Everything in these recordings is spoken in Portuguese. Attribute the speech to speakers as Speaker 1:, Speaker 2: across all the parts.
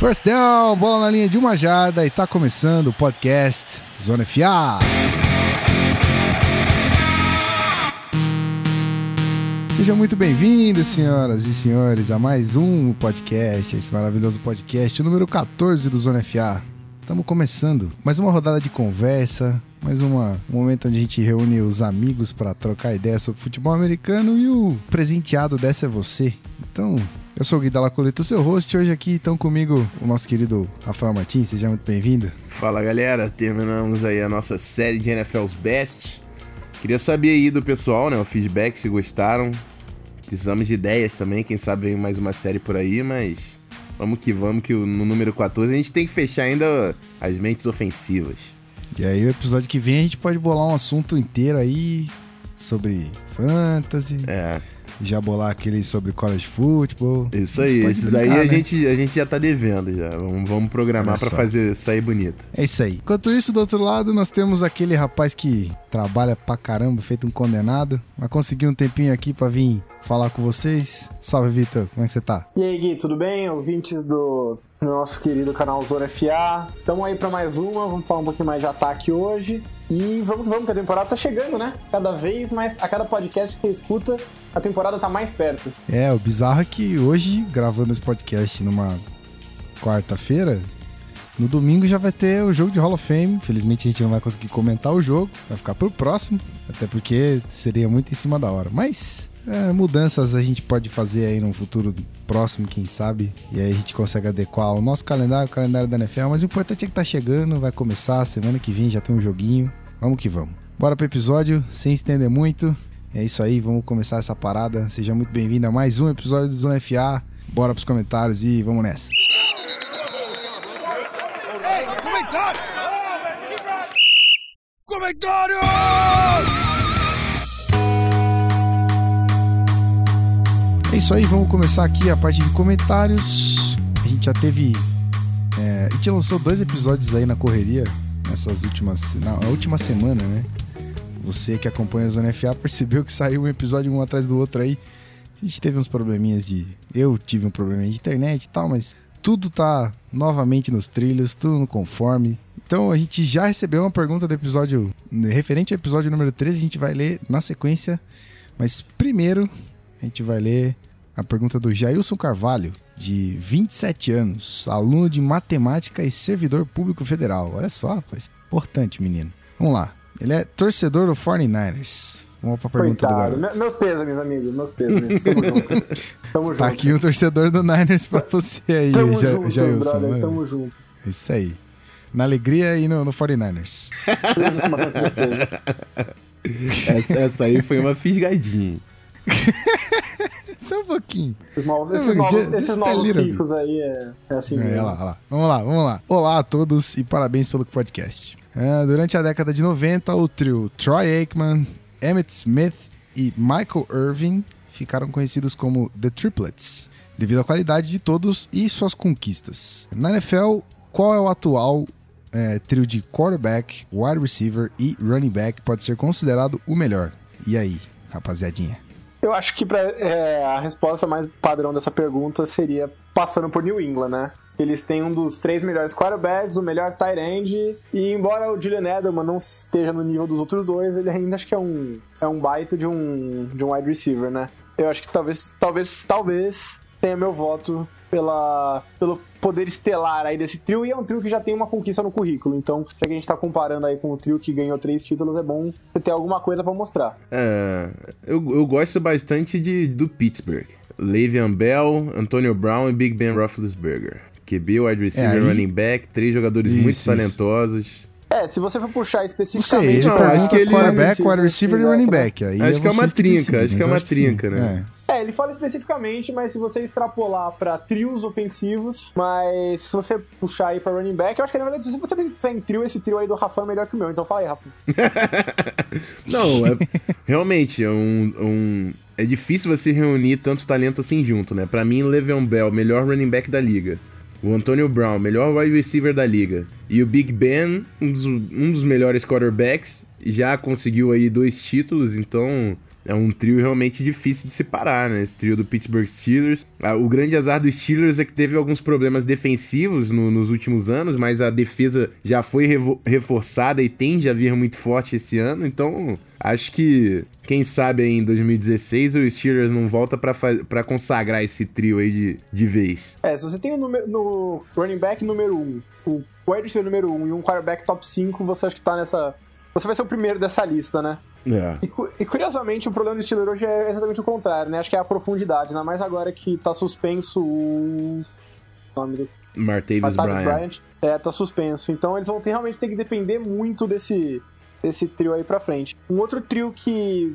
Speaker 1: First down, bola na linha de uma jarda e tá começando o podcast Zona FA. Sejam muito bem-vindos, senhoras e senhores, a mais um podcast, esse maravilhoso podcast, número 14 do Zona FA. Estamos começando mais uma rodada de conversa, mais uma, um momento onde a gente reúne os amigos para trocar ideias sobre futebol americano e o presenteado dessa é você. Então, eu sou o Gui Dalacoleta, seu host. Hoje aqui estão comigo o nosso querido Rafael Martins. Seja muito bem-vindo.
Speaker 2: Fala galera, terminamos aí a nossa série de NFL's Best. Queria saber aí do pessoal, né, o feedback, se gostaram. Precisamos de ideias também, quem sabe vem mais uma série por aí, mas vamos que vamos, que no número 14 a gente tem que fechar ainda as mentes ofensivas.
Speaker 1: E aí, o episódio que vem a gente pode bolar um assunto inteiro aí sobre fantasy.
Speaker 2: É
Speaker 1: já bolar aquele sobre college football.
Speaker 2: Isso aí, esses brincar, aí a, né? gente, a gente já tá devendo já. Vamos, vamos programar para fazer sair bonito.
Speaker 1: É isso aí. Enquanto isso, do outro lado, nós temos aquele rapaz que trabalha pra caramba, feito um condenado, mas conseguiu um tempinho aqui para vir falar com vocês. Salve, Vitor, como é que você tá?
Speaker 3: E aí, Gui, tudo bem? Ouvintes do nosso querido canal Zona FA. Estamos aí para mais uma, vamos falar um pouquinho mais de ataque hoje. E vamos, vamos, que a temporada tá chegando, né? Cada vez mais, a cada podcast que você escuta, a temporada tá mais perto.
Speaker 1: É, o bizarro é que hoje, gravando esse podcast numa quarta-feira, no domingo já vai ter o jogo de Hall of Fame. Infelizmente a gente não vai conseguir comentar o jogo, vai ficar pro próximo, até porque seria muito em cima da hora. Mas é, mudanças a gente pode fazer aí no futuro próximo, quem sabe. E aí a gente consegue adequar o nosso calendário, o calendário da NFL. Mas o importante é que tá chegando, vai começar. Semana que vem já tem um joguinho. Vamos que vamos. Bora pro episódio, sem estender muito. É isso aí, vamos começar essa parada. Seja muito bem-vindo a mais um episódio do Zona FA. Bora pros comentários e vamos nessa. Ei, comentário! Comentário! Isso aí, vamos começar aqui a parte de comentários. A gente já teve. É, a gente lançou dois episódios aí na correria nessas últimas. Na última semana, né? Você que acompanha a Zona FA percebeu que saiu um episódio um atrás do outro aí. A gente teve uns probleminhas de. Eu tive um problema de internet e tal, mas tudo tá novamente nos trilhos, tudo no conforme. Então a gente já recebeu uma pergunta do episódio. Referente ao episódio número 13, a gente vai ler na sequência. Mas primeiro, a gente vai ler a pergunta do Jailson Carvalho, de 27 anos, aluno de matemática e servidor público federal. Olha só, rapaz. Importante, menino. Vamos lá. Ele é torcedor do 49ers. Vamos pra pergunta Coitado.
Speaker 3: do garoto. Meus pesos, meus amigos. Meus pesos. Tamo junto.
Speaker 1: Tamo junto. Tá aqui um torcedor do Niners pra você aí,
Speaker 3: Tamo ja junto, Jailson. Brother, tamo junto.
Speaker 1: Isso aí. Na alegria e no, no 49ers.
Speaker 2: essa, essa aí foi uma fisgadinha.
Speaker 1: Só um pouquinho.
Speaker 3: Esses novos, esses novos, esses novos ricos aí é, é assim é,
Speaker 1: mesmo. Lá, lá. Vamos lá, vamos lá. Olá a todos e parabéns pelo podcast. Uh, durante a década de 90, o trio Troy Aikman, Emmett Smith e Michael Irving ficaram conhecidos como The Triplets, devido à qualidade de todos e suas conquistas. Na NFL, qual é o atual é, trio de quarterback, wide receiver e running back pode ser considerado o melhor? E aí, rapaziadinha?
Speaker 3: Eu acho que pra, é, a resposta mais padrão dessa pergunta seria passando por New England, né? Eles têm um dos três melhores quarterbacks, o melhor tight end, e embora o Julian Edelman não esteja no nível dos outros dois, ele ainda acho que é um, é um baita de um, de um wide receiver, né? Eu acho que talvez, talvez, talvez tenha meu voto pela, pelo poder estelar aí desse trio, e é um trio que já tem uma conquista no currículo. Então, se a gente tá comparando aí com o trio que ganhou três títulos, é bom você ter alguma coisa para mostrar.
Speaker 2: É, eu, eu gosto bastante de, do Pittsburgh. Le'Veon Bell, Antonio Brown e Big Ben Roethlisberger. QB, wide receiver, é, aí... running back, três jogadores isso, muito isso. talentosos.
Speaker 3: É, se você for puxar especificamente...
Speaker 1: Não sei, ele não, acho que ele... Quarterback, wide receiver e running back. Aí
Speaker 2: acho é que é uma trinca, decide, acho que é uma trinca, né?
Speaker 3: É. É, ele fala especificamente, mas se você extrapolar para trios ofensivos, mas se você puxar aí pra running back, eu acho que na verdade, se você pensar em trio, esse trio aí do Rafa é melhor que o meu, então fala aí, Rafa.
Speaker 2: Não, é, realmente, é um, um, É difícil você reunir tanto talento assim junto, né? Pra mim, Le'Veon Bell, melhor running back da liga. O Antonio Brown, melhor wide receiver da liga. E o Big Ben, um dos, um dos melhores quarterbacks, já conseguiu aí dois títulos, então é um trio realmente difícil de se parar, né? Esse trio do Pittsburgh Steelers. O grande azar dos Steelers é que teve alguns problemas defensivos no, nos últimos anos, mas a defesa já foi reforçada e tende a vir muito forte esse ano, então acho que, quem sabe aí em 2016 o Steelers não volta para consagrar esse trio aí de, de vez.
Speaker 3: É, se você tem no, no running back número 1, um, o wide número 1 um, e um quarterback top 5, você acha que tá nessa... Você vai ser o primeiro dessa lista, né?
Speaker 2: É.
Speaker 3: E, e, curiosamente, o problema do Steelers hoje é exatamente o contrário, né? Acho que é a profundidade, ainda mais agora que tá suspenso o. nome do.
Speaker 2: Martavis Bryant. Bryant.
Speaker 3: É, tá suspenso. Então eles vão ter, realmente ter que depender muito desse, desse trio aí pra frente. Um outro trio que,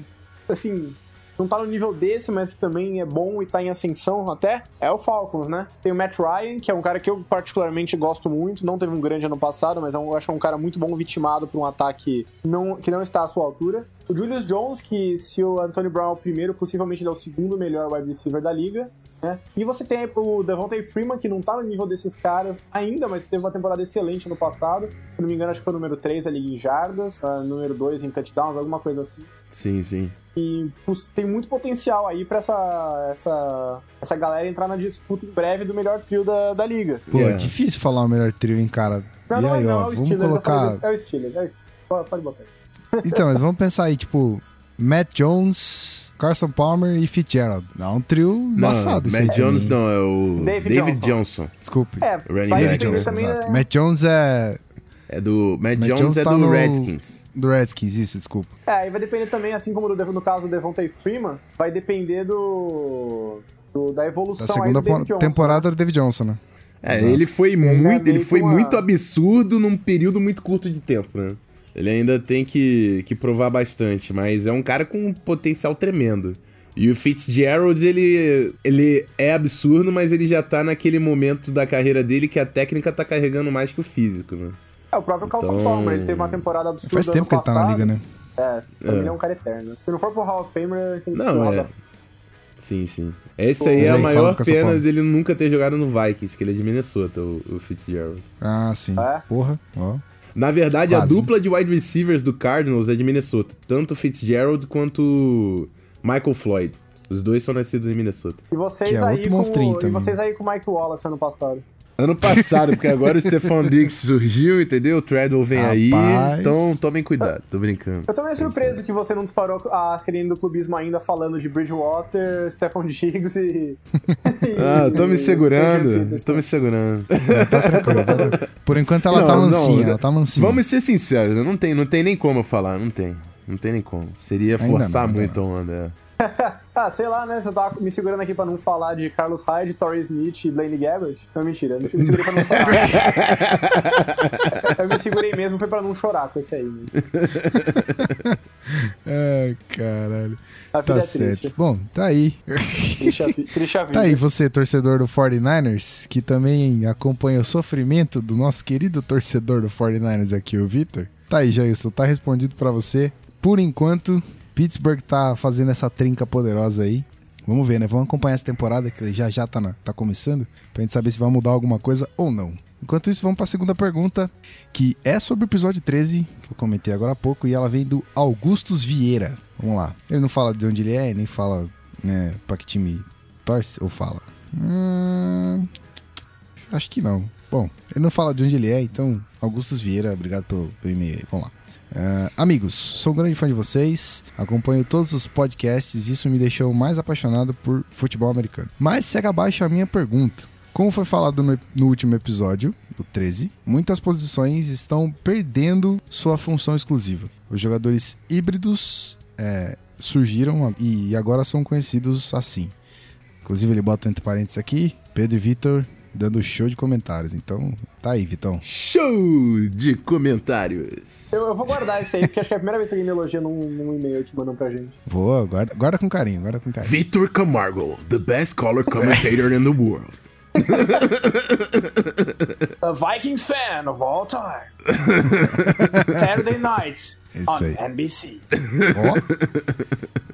Speaker 3: assim, não tá no nível desse, mas que também é bom e tá em ascensão até, é o Falcons, né? Tem o Matt Ryan, que é um cara que eu particularmente gosto muito, não teve um grande ano passado, mas eu acho que é um cara muito bom vitimado por um ataque não, que não está à sua altura. O Julius Jones, que se o Anthony Brown é o primeiro, possivelmente ele é o segundo melhor wide receiver da liga. Né? E você tem o Devontae Freeman, que não tá no nível desses caras ainda, mas teve uma temporada excelente no passado. Se não me engano, acho que foi o número 3 ali em jardas, uh, número 2 em touchdowns, alguma coisa assim.
Speaker 2: Sim, sim.
Speaker 3: E tem muito potencial aí pra essa, essa, essa galera entrar na disputa em breve do melhor trio da, da liga.
Speaker 1: Pô, é difícil falar o melhor trio, hein, cara? Não, e aí, não, ó, é vamos Steelers, colocar...
Speaker 3: É o Steelers, é o Steelers. Pode botar.
Speaker 1: Então, mas vamos pensar aí, tipo, Matt Jones, Carson Palmer e Fitzgerald. Dá um trio embaçado.
Speaker 2: Matt Jones não, é o David, David Johnson. Johnson.
Speaker 1: Desculpe.
Speaker 3: É,
Speaker 1: David Johnson, exato. É... Matt Jones é...
Speaker 2: É do... Matt, Matt Jones, Jones é tá do no... Redskins.
Speaker 1: Do Redskins, isso, desculpa.
Speaker 3: É, aí vai depender também, assim como no, no caso do Devontae Freeman, vai depender do... do da evolução
Speaker 1: da segunda
Speaker 3: do
Speaker 1: temporada né? do David Johnson, né?
Speaker 2: É, Exato. ele foi muito, ele foi uma... muito absurdo num período muito curto de tempo, né? Ele ainda tem que, que provar bastante, mas é um cara com um potencial tremendo. E o Fitzgerald, ele, ele é absurdo, mas ele já tá naquele momento da carreira dele que a técnica tá carregando mais que o físico, né?
Speaker 3: É, o próprio então... Carlson Palmer, ele teve uma temporada absurda
Speaker 1: Faz tempo que ele tá na liga, né?
Speaker 3: É, pra é. mim ele é um cara eterno. Se não for pro Hall of Famer, tem
Speaker 2: Não, é. Sim, sim. Esse aí é a maior pena dele nunca ter jogado no Vikings, que ele é de Minnesota, o, o Fitzgerald.
Speaker 1: Ah, sim. É? Porra, ó.
Speaker 2: Na verdade, Quase. a dupla de wide receivers do Cardinals é de Minnesota. Tanto Fitzgerald quanto Michael Floyd. Os dois são nascidos em Minnesota.
Speaker 3: E vocês, é aí, com, e vocês aí com o Mike Wallace ano passado?
Speaker 2: Ano passado, porque agora o Stefan Diggs surgiu, entendeu? O Treadwell vem Rapaz. aí. Então tomem cuidado, tô brincando.
Speaker 3: Eu tô meio surpreso que você não disparou a sirene do clubismo ainda falando de Bridgewater, Stefan Diggs e.
Speaker 2: ah, tô me segurando. Tô me segurando.
Speaker 1: tá tranquilo. Por enquanto ela não, tá mansinha, não, ela tá mansinha.
Speaker 2: Vamos ser sinceros, não tem, não tem nem como eu falar, não tem. Não tem nem como. Seria forçar não, muito a onda. É.
Speaker 3: ah, sei lá, né? Você tava me segurando aqui pra não falar de Carlos Hyde, Torrey Smith e Blaine Gabbert. Não, mentira. Eu me segurei pra não chorar. eu me segurei mesmo, foi pra não chorar com esse aí. Né?
Speaker 1: Ai, caralho. A tá é certo. Triste. Bom, tá aí.
Speaker 3: Triste a vida.
Speaker 1: Tá aí você, torcedor do 49ers, que também acompanha o sofrimento do nosso querido torcedor do 49ers aqui, o Victor. Tá aí, Jailson, tá respondido para você. Por enquanto, Pittsburgh tá fazendo essa trinca poderosa aí. Vamos ver, né? Vamos acompanhar essa temporada que já já tá, na, tá começando, pra gente saber se vai mudar alguma coisa ou não. Enquanto isso, vamos para a segunda pergunta, que é sobre o episódio 13, que eu comentei agora há pouco, e ela vem do Augustus Vieira. Vamos lá. Ele não fala de onde ele é, nem fala né, pra que time torce, ou fala? Hum, acho que não. Bom, ele não fala de onde ele é, então, Augustus Vieira, obrigado pelo, pelo e-mail aí. Vamos lá. Uh, amigos, sou um grande fã de vocês, acompanho todos os podcasts e isso me deixou mais apaixonado por futebol americano. Mas segue abaixo a minha pergunta. Como foi falado no, no, último episódio, o 13, muitas posições estão perdendo sua função exclusiva. Os jogadores híbridos é, surgiram e agora são conhecidos assim. Inclusive, ele bota entre parênteses aqui: Pedro e Vitor dando show de comentários. Então, tá aí, Vitão.
Speaker 2: Show de comentários.
Speaker 3: Eu, eu vou guardar esse aí, porque acho que é a primeira vez que alguém me elogia num, num e-mail que mandam pra gente.
Speaker 1: Boa, guarda, guarda com carinho, guarda com carinho.
Speaker 2: Vitor Camargo, the best color commentator in the world.
Speaker 3: a Vikings fan of all time. Saturday nights on aí. NBC. Oh.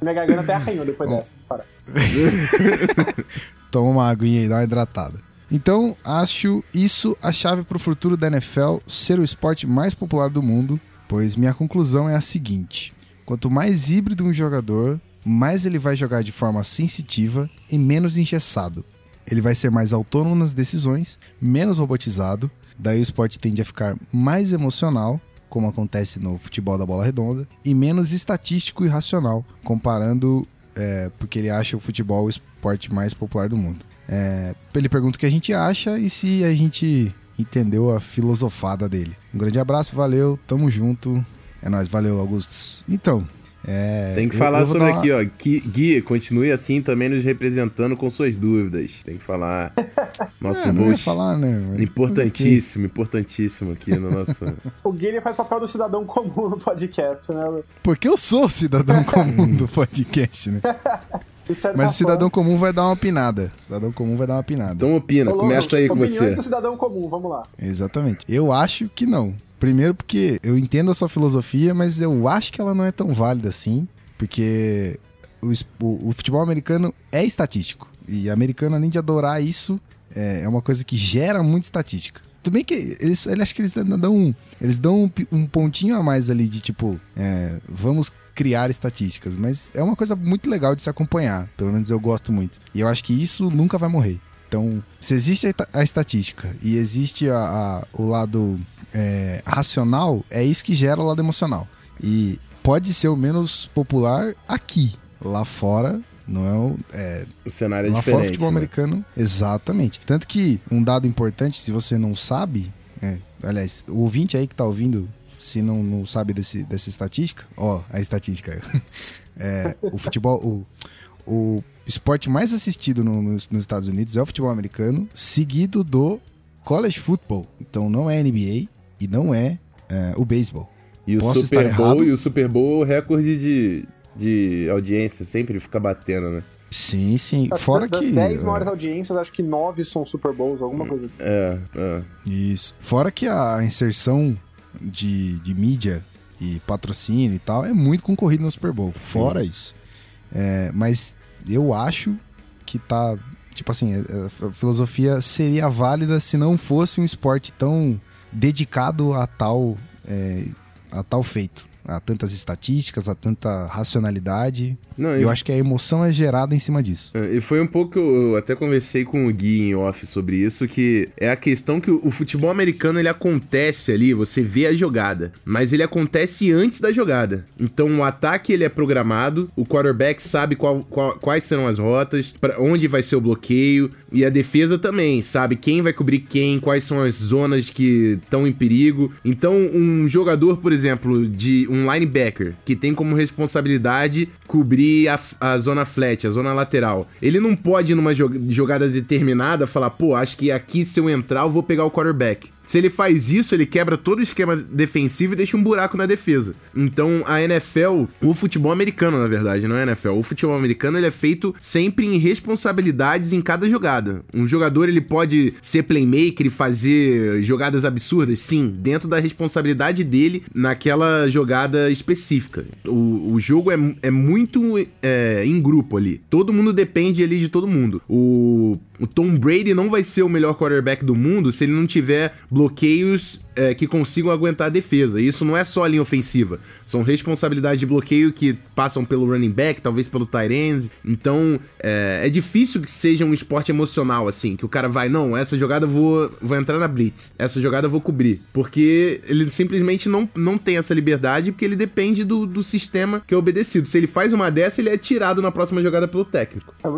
Speaker 3: Minha garganta até arranhou depois oh. dessa. Para.
Speaker 1: Toma uma aguinha aí, dá uma hidratada. Então, acho isso a chave para o futuro da NFL ser o esporte mais popular do mundo, pois minha conclusão é a seguinte: quanto mais híbrido um jogador, mais ele vai jogar de forma sensitiva e menos engessado. Ele vai ser mais autônomo nas decisões, menos robotizado, daí o esporte tende a ficar mais emocional, como acontece no futebol da bola redonda, e menos estatístico e racional, comparando é, porque ele acha o futebol o esporte mais popular do mundo. É, ele pergunta o que a gente acha e se a gente entendeu a filosofada dele. Um grande abraço, valeu, tamo junto. É nóis, valeu, Augustus. Então, é,
Speaker 2: Tem que falar sobre uma... aqui, ó. Gui, continue assim também nos representando com suas dúvidas. Tem que falar. Nosso é,
Speaker 1: host. falar, né?
Speaker 2: Importantíssimo, importantíssimo aqui no nosso.
Speaker 3: o Gui faz papel do cidadão comum no podcast, né?
Speaker 1: Porque eu sou cidadão comum do podcast, né? Mas o cidadão forma... comum vai dar uma pinada. O cidadão comum vai dar uma pinada.
Speaker 2: Então opina, Ô, começa aí com você.
Speaker 3: do cidadão comum, vamos lá.
Speaker 1: Exatamente. Eu acho que não. Primeiro porque eu entendo a sua filosofia, mas eu acho que ela não é tão válida assim, porque o, o, o futebol americano é estatístico. E americano, além de adorar isso, é, é uma coisa que gera muita estatística. Tudo bem que eles, ele acho que eles dão um, eles dão um, um pontinho a mais ali de tipo, é, vamos criar estatísticas, mas é uma coisa muito legal de se acompanhar. Pelo menos eu gosto muito. E eu acho que isso nunca vai morrer. Então, se existe a, estatística e existe a, a, o lado é, racional, é isso que gera o lado emocional. E pode ser o menos popular aqui. Lá fora, não é o. É,
Speaker 2: o cenário é
Speaker 1: lá
Speaker 2: diferente.
Speaker 1: Fora, futebol
Speaker 2: né?
Speaker 1: americano. Exatamente. Tanto que um dado importante, se você não sabe. É, aliás, o ouvinte aí que tá ouvindo, se não, não sabe desse, dessa estatística, ó, a estatística. é, o futebol. O, o esporte mais assistido no, nos, nos Estados Unidos é o futebol americano, seguido do college football. Então não é NBA, e não é, é o beisebol.
Speaker 2: E o Posso Super Bowl e o Super Bowl recorde de, de audiência sempre fica batendo, né?
Speaker 1: Sim, sim. Fora
Speaker 3: das,
Speaker 1: que.
Speaker 3: 10 maiores audiências, acho que 9 são Super Bowls, alguma coisa assim.
Speaker 2: É, é.
Speaker 1: Isso. Fora que a inserção de, de mídia e patrocínio e tal é muito concorrido no Super Bowl. Fora sim. isso. É, mas eu acho que tá. Tipo assim, a filosofia seria válida se não fosse um esporte tão dedicado a tal, é, a tal feito a tantas estatísticas, a tanta racionalidade. Não, eu, eu acho que a emoção é gerada em cima disso.
Speaker 2: É, e foi um pouco que eu até conversei com o Gui em off sobre isso, que é a questão que o futebol americano ele acontece ali, você vê a jogada, mas ele acontece antes da jogada. Então o ataque ele é programado, o quarterback sabe qual, qual, quais serão as rotas, para onde vai ser o bloqueio, e a defesa também sabe quem vai cobrir quem, quais são as zonas que estão em perigo. Então um jogador, por exemplo, de um linebacker que tem como responsabilidade cobrir a, a zona flat, a zona lateral. Ele não pode, numa jogada determinada, falar, pô, acho que aqui se eu entrar eu vou pegar o quarterback. Se ele faz isso, ele quebra todo o esquema defensivo e deixa um buraco na defesa. Então, a NFL, o futebol americano, na verdade, não é NFL. O futebol americano ele é feito sempre em responsabilidades em cada jogada. Um jogador ele pode ser playmaker e fazer jogadas absurdas, sim, dentro da responsabilidade dele naquela jogada específica. O, o jogo é, é muito é, em grupo ali. Todo mundo depende ali de todo mundo. O o Tom Brady não vai ser o melhor quarterback do mundo se ele não tiver bloqueios é, que consigam aguentar a defesa. E isso não é só a linha ofensiva. São responsabilidades de bloqueio que passam pelo running back, talvez pelo tight end. Então, é, é, difícil que seja um esporte emocional, assim, que o cara vai, não, essa jogada eu vou, vou entrar na blitz, essa jogada eu vou cobrir. Porque ele simplesmente não, não tem essa liberdade, porque ele depende do, do sistema que é obedecido. Se ele faz uma dessa, ele é tirado na próxima jogada pelo técnico.
Speaker 3: É, é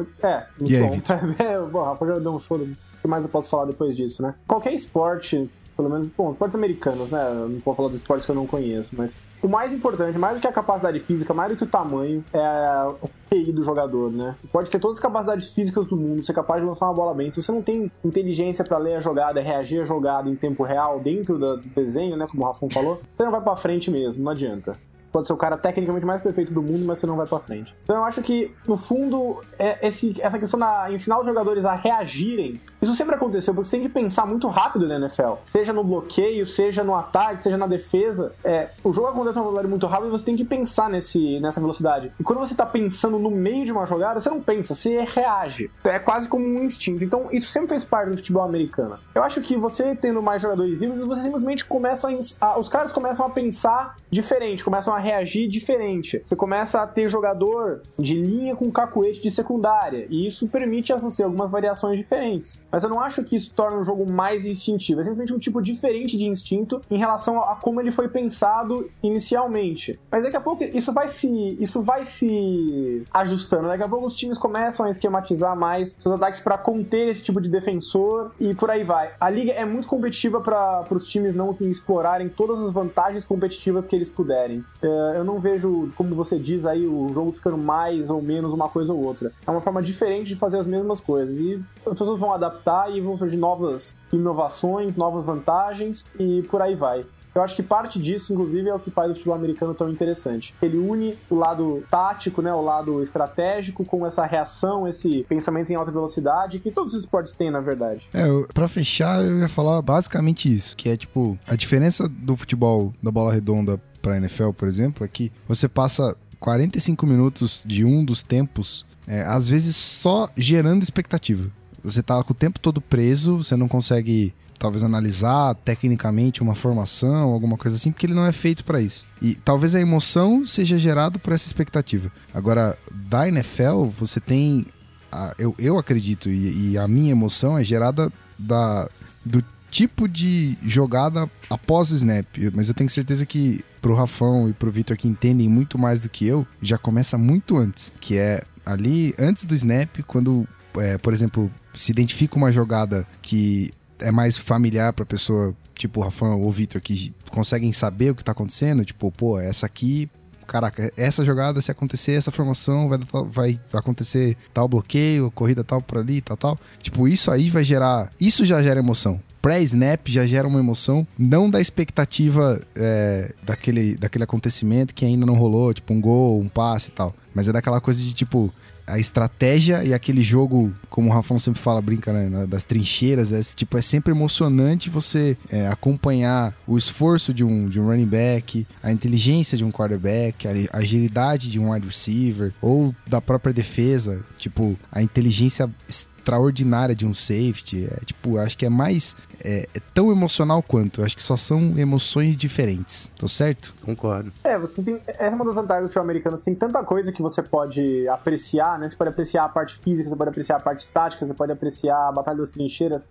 Speaker 3: muito bom. É, bom, Rafa já deu um show. Que mais eu posso falar depois disso, né? Qualquer esporte pelo menos, bom, esportes americanos, né? Eu não vou falar dos esportes que eu não conheço, mas o mais importante, mais do que a capacidade física, mais do que o tamanho, é o QI do jogador, né? Pode ter todas as capacidades físicas do mundo, ser capaz de lançar uma bola bem. Se você não tem inteligência para ler a jogada, reagir à jogada em tempo real, dentro do desenho, né? Como o Rafão falou, você não vai pra frente mesmo, não adianta pode ser o cara tecnicamente mais perfeito do mundo, mas você não vai pra frente. Então eu acho que, no fundo, é esse, essa questão de ensinar os jogadores a reagirem Isso sempre aconteceu, porque você tem que pensar muito rápido na NFL. Seja no bloqueio, seja no ataque, seja na defesa. É, o jogo acontece uma velocidade muito rápida e você tem que pensar nesse, nessa velocidade. E quando você tá pensando no meio de uma jogada, você não pensa, você reage. É quase como um instinto. Então, isso sempre fez parte do futebol americano. Eu acho que você tendo mais jogadores híbridos, você simplesmente começa a, os caras começam a pensar diferente, começam a reagir diferente. Você começa a ter jogador de linha com cacuete de secundária, e isso permite a você algumas variações diferentes. Mas eu não acho que isso torne o jogo mais instintivo, é simplesmente um tipo diferente de instinto em relação a como ele foi pensado inicialmente. Mas daqui a pouco isso vai se isso vai se ajustando. Daqui a pouco os times começam a esquematizar mais seus ataques para conter esse tipo de defensor e por aí vai. A liga é muito competitiva para os times não explorarem todas as vantagens competitivas que eles puderem. É, eu não vejo, como você diz aí, o jogo ficando mais ou menos uma coisa ou outra. É uma forma diferente de fazer as mesmas coisas. E as pessoas vão adaptar e vão surgir novas inovações, novas vantagens e por aí vai. Eu acho que parte disso, inclusive, é o que faz o futebol americano tão interessante. Ele une o lado tático, né, o lado estratégico, com essa reação, esse pensamento em alta velocidade, que todos os esportes têm, na verdade.
Speaker 1: É, para fechar, eu ia falar basicamente isso, que é tipo, a diferença do futebol da bola redonda pra NFL, por exemplo, é que você passa 45 minutos de um dos tempos, é, às vezes só gerando expectativa. Você tá com o tempo todo preso, você não consegue talvez analisar tecnicamente uma formação, alguma coisa assim, porque ele não é feito para isso. E talvez a emoção seja gerada por essa expectativa. Agora, da NFL, você tem. A, eu, eu acredito, e, e, a minha emoção é gerada da, do tipo de jogada após o snap. Mas eu tenho certeza que pro Rafão e pro Vitor que entendem muito mais do que eu, já começa muito antes. Que é ali, antes do snap, quando, é, por exemplo, se identifica uma jogada que é mais familiar pra pessoa, tipo o Rafael ou o Vitor, que conseguem saber o que tá acontecendo, tipo, pô, essa aqui caraca, essa jogada, se acontecer essa formação, vai, vai acontecer tal bloqueio, corrida tal por ali, tal, tal. Tipo, isso aí vai gerar. Isso já gera emoção. Pré-snap já gera uma emoção, não da expectativa é, daquele, daquele acontecimento que ainda não rolou, tipo um gol, um passe e tal. Mas é daquela coisa de tipo, a estratégia e aquele jogo, como o Rafão sempre fala, brinca, né, das trincheiras, é, tipo, é sempre emocionante você é, acompanhar o esforço de um, de um running back, a inteligência de um quarterback, a agilidade de um wide receiver, ou da própria defesa, tipo, a inteligência extraordinária de um safety. É, tipo, acho que é mais. É, é, tão emocional quanto. Acho que só são emoções diferentes. Tô certo?
Speaker 2: Concordo.
Speaker 3: É, você tem. É uma das vantagens do futebol americano. Você tem tanta coisa que você pode apreciar, né? Você pode apreciar a parte física, você pode apreciar a parte tática, você pode apreciar a batalha das trincheiras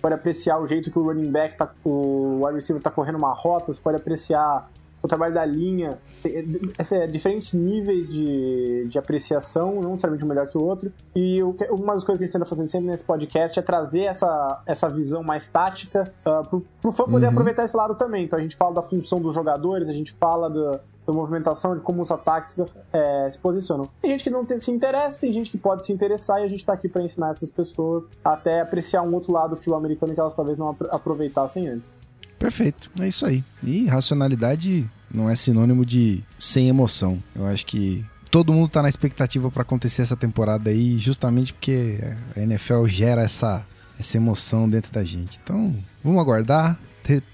Speaker 3: pode apreciar o jeito que o running back tá, o wide receiver tá correndo uma rota, você pode apreciar o trabalho da linha, é, diferentes níveis de, de apreciação, não necessariamente um melhor que o outro. E o, uma das coisas que a gente tenta fazer sempre nesse podcast é trazer essa, essa visão mais tática uh, pro, pro fã poder uhum. aproveitar esse lado também. Então a gente fala da função dos jogadores, a gente fala do, da movimentação, de como os ataques é, se posicionam. Tem gente que não tem, se interessa, tem gente que pode se interessar e a gente tá aqui para ensinar essas pessoas até apreciar um outro lado do futebol americano que elas talvez não aproveitassem antes.
Speaker 1: Perfeito, é isso aí. E racionalidade não é sinônimo de sem emoção. Eu acho que todo mundo tá na expectativa para acontecer essa temporada aí, justamente porque a NFL gera essa, essa emoção dentro da gente. Então, vamos aguardar.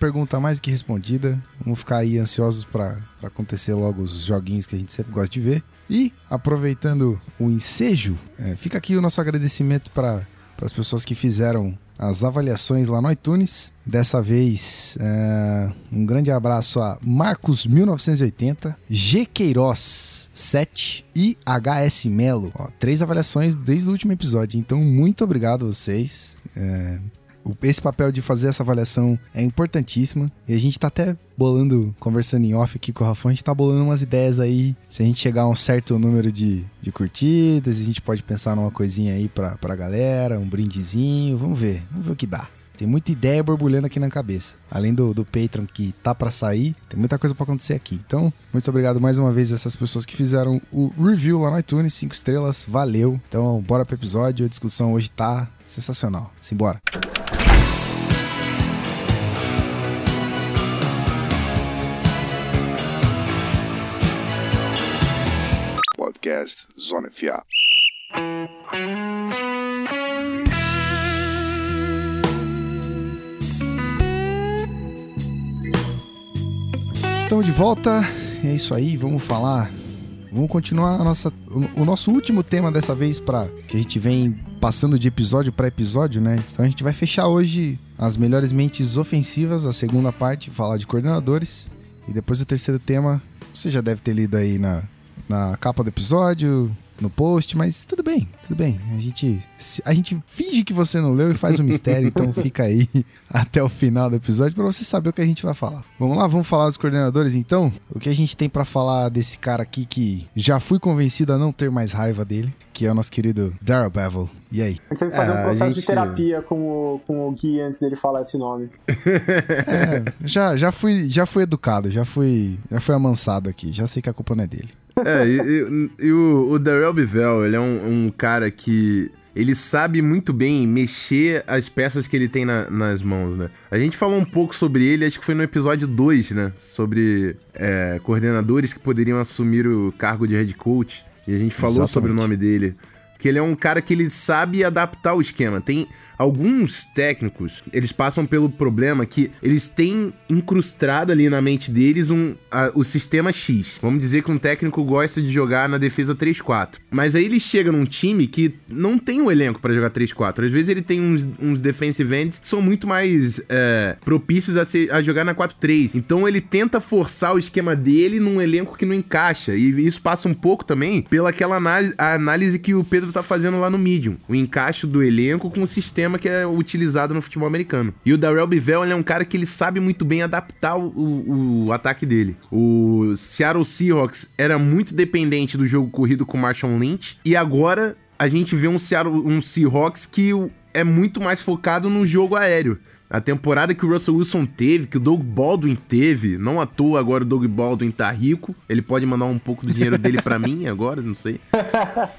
Speaker 1: Pergunta mais do que respondida. Vamos ficar aí ansiosos para acontecer logo os joguinhos que a gente sempre gosta de ver. E, aproveitando o ensejo, é, fica aqui o nosso agradecimento para as pessoas que fizeram as avaliações lá no iTunes. Dessa vez, é, um grande abraço a Marcos1980, G Queiroz 7 e HS Melo. Ó, três avaliações desde o último episódio, então muito obrigado a vocês. É, esse papel de fazer essa avaliação é importantíssimo. E a gente tá até bolando, conversando em off aqui com o Rafa, a gente tá bolando umas ideias aí. Se a gente chegar a um certo número de, de curtidas, a gente pode pensar numa coisinha aí pra, pra galera, um brindezinho. Vamos ver, vamos ver o que dá. Tem muita ideia borbulhando aqui na cabeça. Além do, do Patreon que tá para sair, tem muita coisa para acontecer aqui. Então, muito obrigado mais uma vez a essas pessoas que fizeram o review lá no iTunes, 5 estrelas, valeu. Então, bora pro episódio, a discussão hoje tá sensacional. Simbora. Podcast Zone FA. Estamos de volta, é isso aí, vamos falar. Vamos continuar a nossa, o nosso último tema dessa vez para que a gente vem passando de episódio para episódio, né? Então a gente vai fechar hoje as melhores mentes ofensivas, a segunda parte, falar de coordenadores e depois o terceiro tema, você já deve ter lido aí na na capa do episódio, no post, mas tudo bem, tudo bem. A gente, a gente finge que você não leu e faz o um mistério, então fica aí até o final do episódio para você saber o que a gente vai falar. Vamos lá, vamos falar dos coordenadores então? O que a gente tem para falar desse cara aqui que já fui convencido a não ter mais raiva dele, que é o nosso querido Daryl Bevel. E aí?
Speaker 3: A gente tem que fazer um processo gente... de terapia com o, com o Gui antes dele falar esse nome.
Speaker 1: é, já, já, fui, já fui educado, já fui, já fui amansado aqui, já sei que a culpa não é dele.
Speaker 2: É, e, e, e o, o Darrell Bivell, ele é um, um, cara que. Ele sabe muito bem mexer as peças que ele tem na, nas mãos, né? A gente falou um pouco sobre ele, acho que foi no episódio 2, né? Sobre é, coordenadores que poderiam assumir o cargo de head coach. E a gente falou Exatamente. sobre o nome dele. Que ele é um cara que ele sabe adaptar o esquema. Tem alguns técnicos, eles passam pelo problema que eles têm incrustado ali na mente deles um, a, o sistema X. Vamos dizer que um técnico gosta de jogar na defesa 3-4. Mas aí ele chega num time que não tem um elenco para jogar 3-4. Às vezes ele tem uns, uns defensive ends que são muito mais é, propícios a, ser, a jogar na 4-3. Então ele tenta forçar o esquema dele num elenco que não encaixa. E isso passa um pouco também pela aquela análise, análise que o Pedro tá fazendo lá no Medium. O encaixe do elenco com o sistema que é utilizado no futebol americano. E o Darrell Bivell é um cara que ele sabe muito bem adaptar o, o, o, ataque dele. O Seattle Seahawks era muito dependente do jogo corrido com Marshall Lynch e agora a gente vê um, Seattle, um Seahawks que é muito mais focado no jogo aéreo. A temporada que o Russell Wilson teve, que o Doug Baldwin teve, não à toa agora o Doug Baldwin tá rico. Ele pode mandar um pouco do dinheiro dele para mim agora, não sei.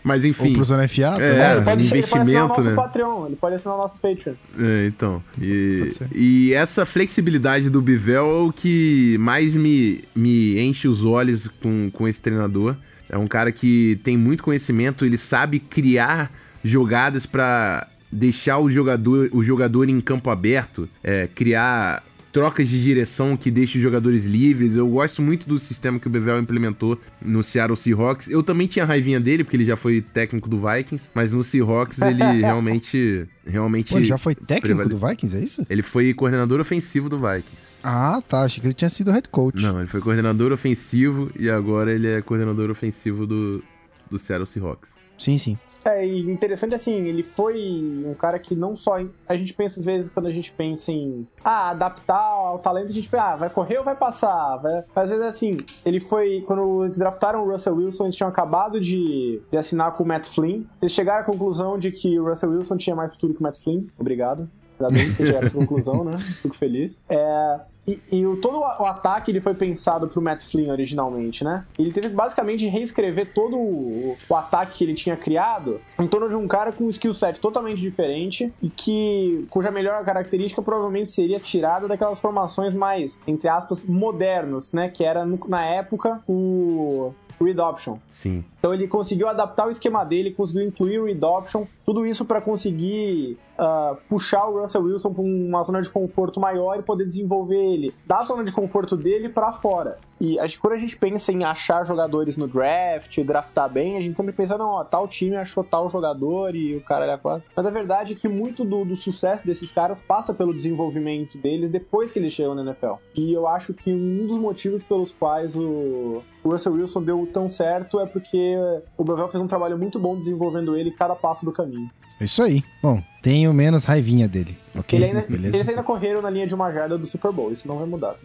Speaker 2: Mas enfim. Ou
Speaker 1: pro Zona FA,
Speaker 2: é, é pode investimento,
Speaker 3: ele pode
Speaker 2: né?
Speaker 3: Patreon, ele pode assinar o nosso Patreon.
Speaker 2: É, então. E, e essa flexibilidade do Bivel é o que mais me, me enche os olhos com, com esse treinador. É um cara que tem muito conhecimento, ele sabe criar jogadas para deixar o jogador, o jogador em campo aberto, é, criar trocas de direção que deixam os jogadores livres. Eu gosto muito do sistema que o Bevel implementou no Seattle Seahawks. Eu também tinha raivinha dele, porque ele já foi técnico do Vikings, mas no Seahawks ele realmente. realmente
Speaker 1: Pô, ele já foi técnico prevale... do Vikings, é isso?
Speaker 2: Ele foi coordenador ofensivo do Vikings.
Speaker 1: Ah, tá. Achei que ele tinha sido head coach.
Speaker 2: Não, ele foi coordenador ofensivo e agora ele é coordenador ofensivo do, do Seattle Seahawks.
Speaker 1: Sim, sim.
Speaker 3: É, interessante assim, ele foi um cara que não só. A gente pensa às vezes quando a gente pensa em ah, adaptar ao talento, a gente pensa, ah, vai correr ou vai passar? Vai... Às vezes assim, ele foi. Quando eles draftaram o Russell Wilson, eles tinham acabado de, de assinar com o Matt Flynn. Eles chegaram à conclusão de que o Russell Wilson tinha mais futuro que o Matt Flynn. Obrigado. Ainda bem que a essa conclusão, né? Fico feliz. É, e, e o, todo o, ataque ele foi pensado pro Matt Flynn originalmente, né? Ele teve basicamente reescrever todo o, o, ataque que ele tinha criado em torno de um cara com um skill set totalmente diferente e que cuja melhor característica provavelmente seria tirada daquelas formações mais, entre aspas, modernas, né? Que era no, na época o read option.
Speaker 2: Sim.
Speaker 3: Então ele conseguiu adaptar o esquema dele, conseguiu incluir o read option, tudo isso para conseguir uh, puxar o Russell Wilson para uma zona de conforto maior e poder desenvolver ele da zona de conforto dele para fora. E acho que quando a gente pensa em achar jogadores no draft, draftar bem, a gente sempre pensa, não, ó, tal time achou tal jogador e o cara é quase. Mas a verdade é que muito do, do, sucesso desses caras passa pelo desenvolvimento deles depois que eles chegam na NFL. E eu acho que um dos motivos pelos quais o, o Russell Wilson deu tão certo é porque o Bevel fez um trabalho muito bom desenvolvendo ele cada passo do caminho.
Speaker 1: É isso aí. Bom, tenho menos raivinha dele, ok?
Speaker 3: Ele ainda, Beleza? Eles ainda correram na linha de uma jarda do Super Bowl, isso não vai mudar.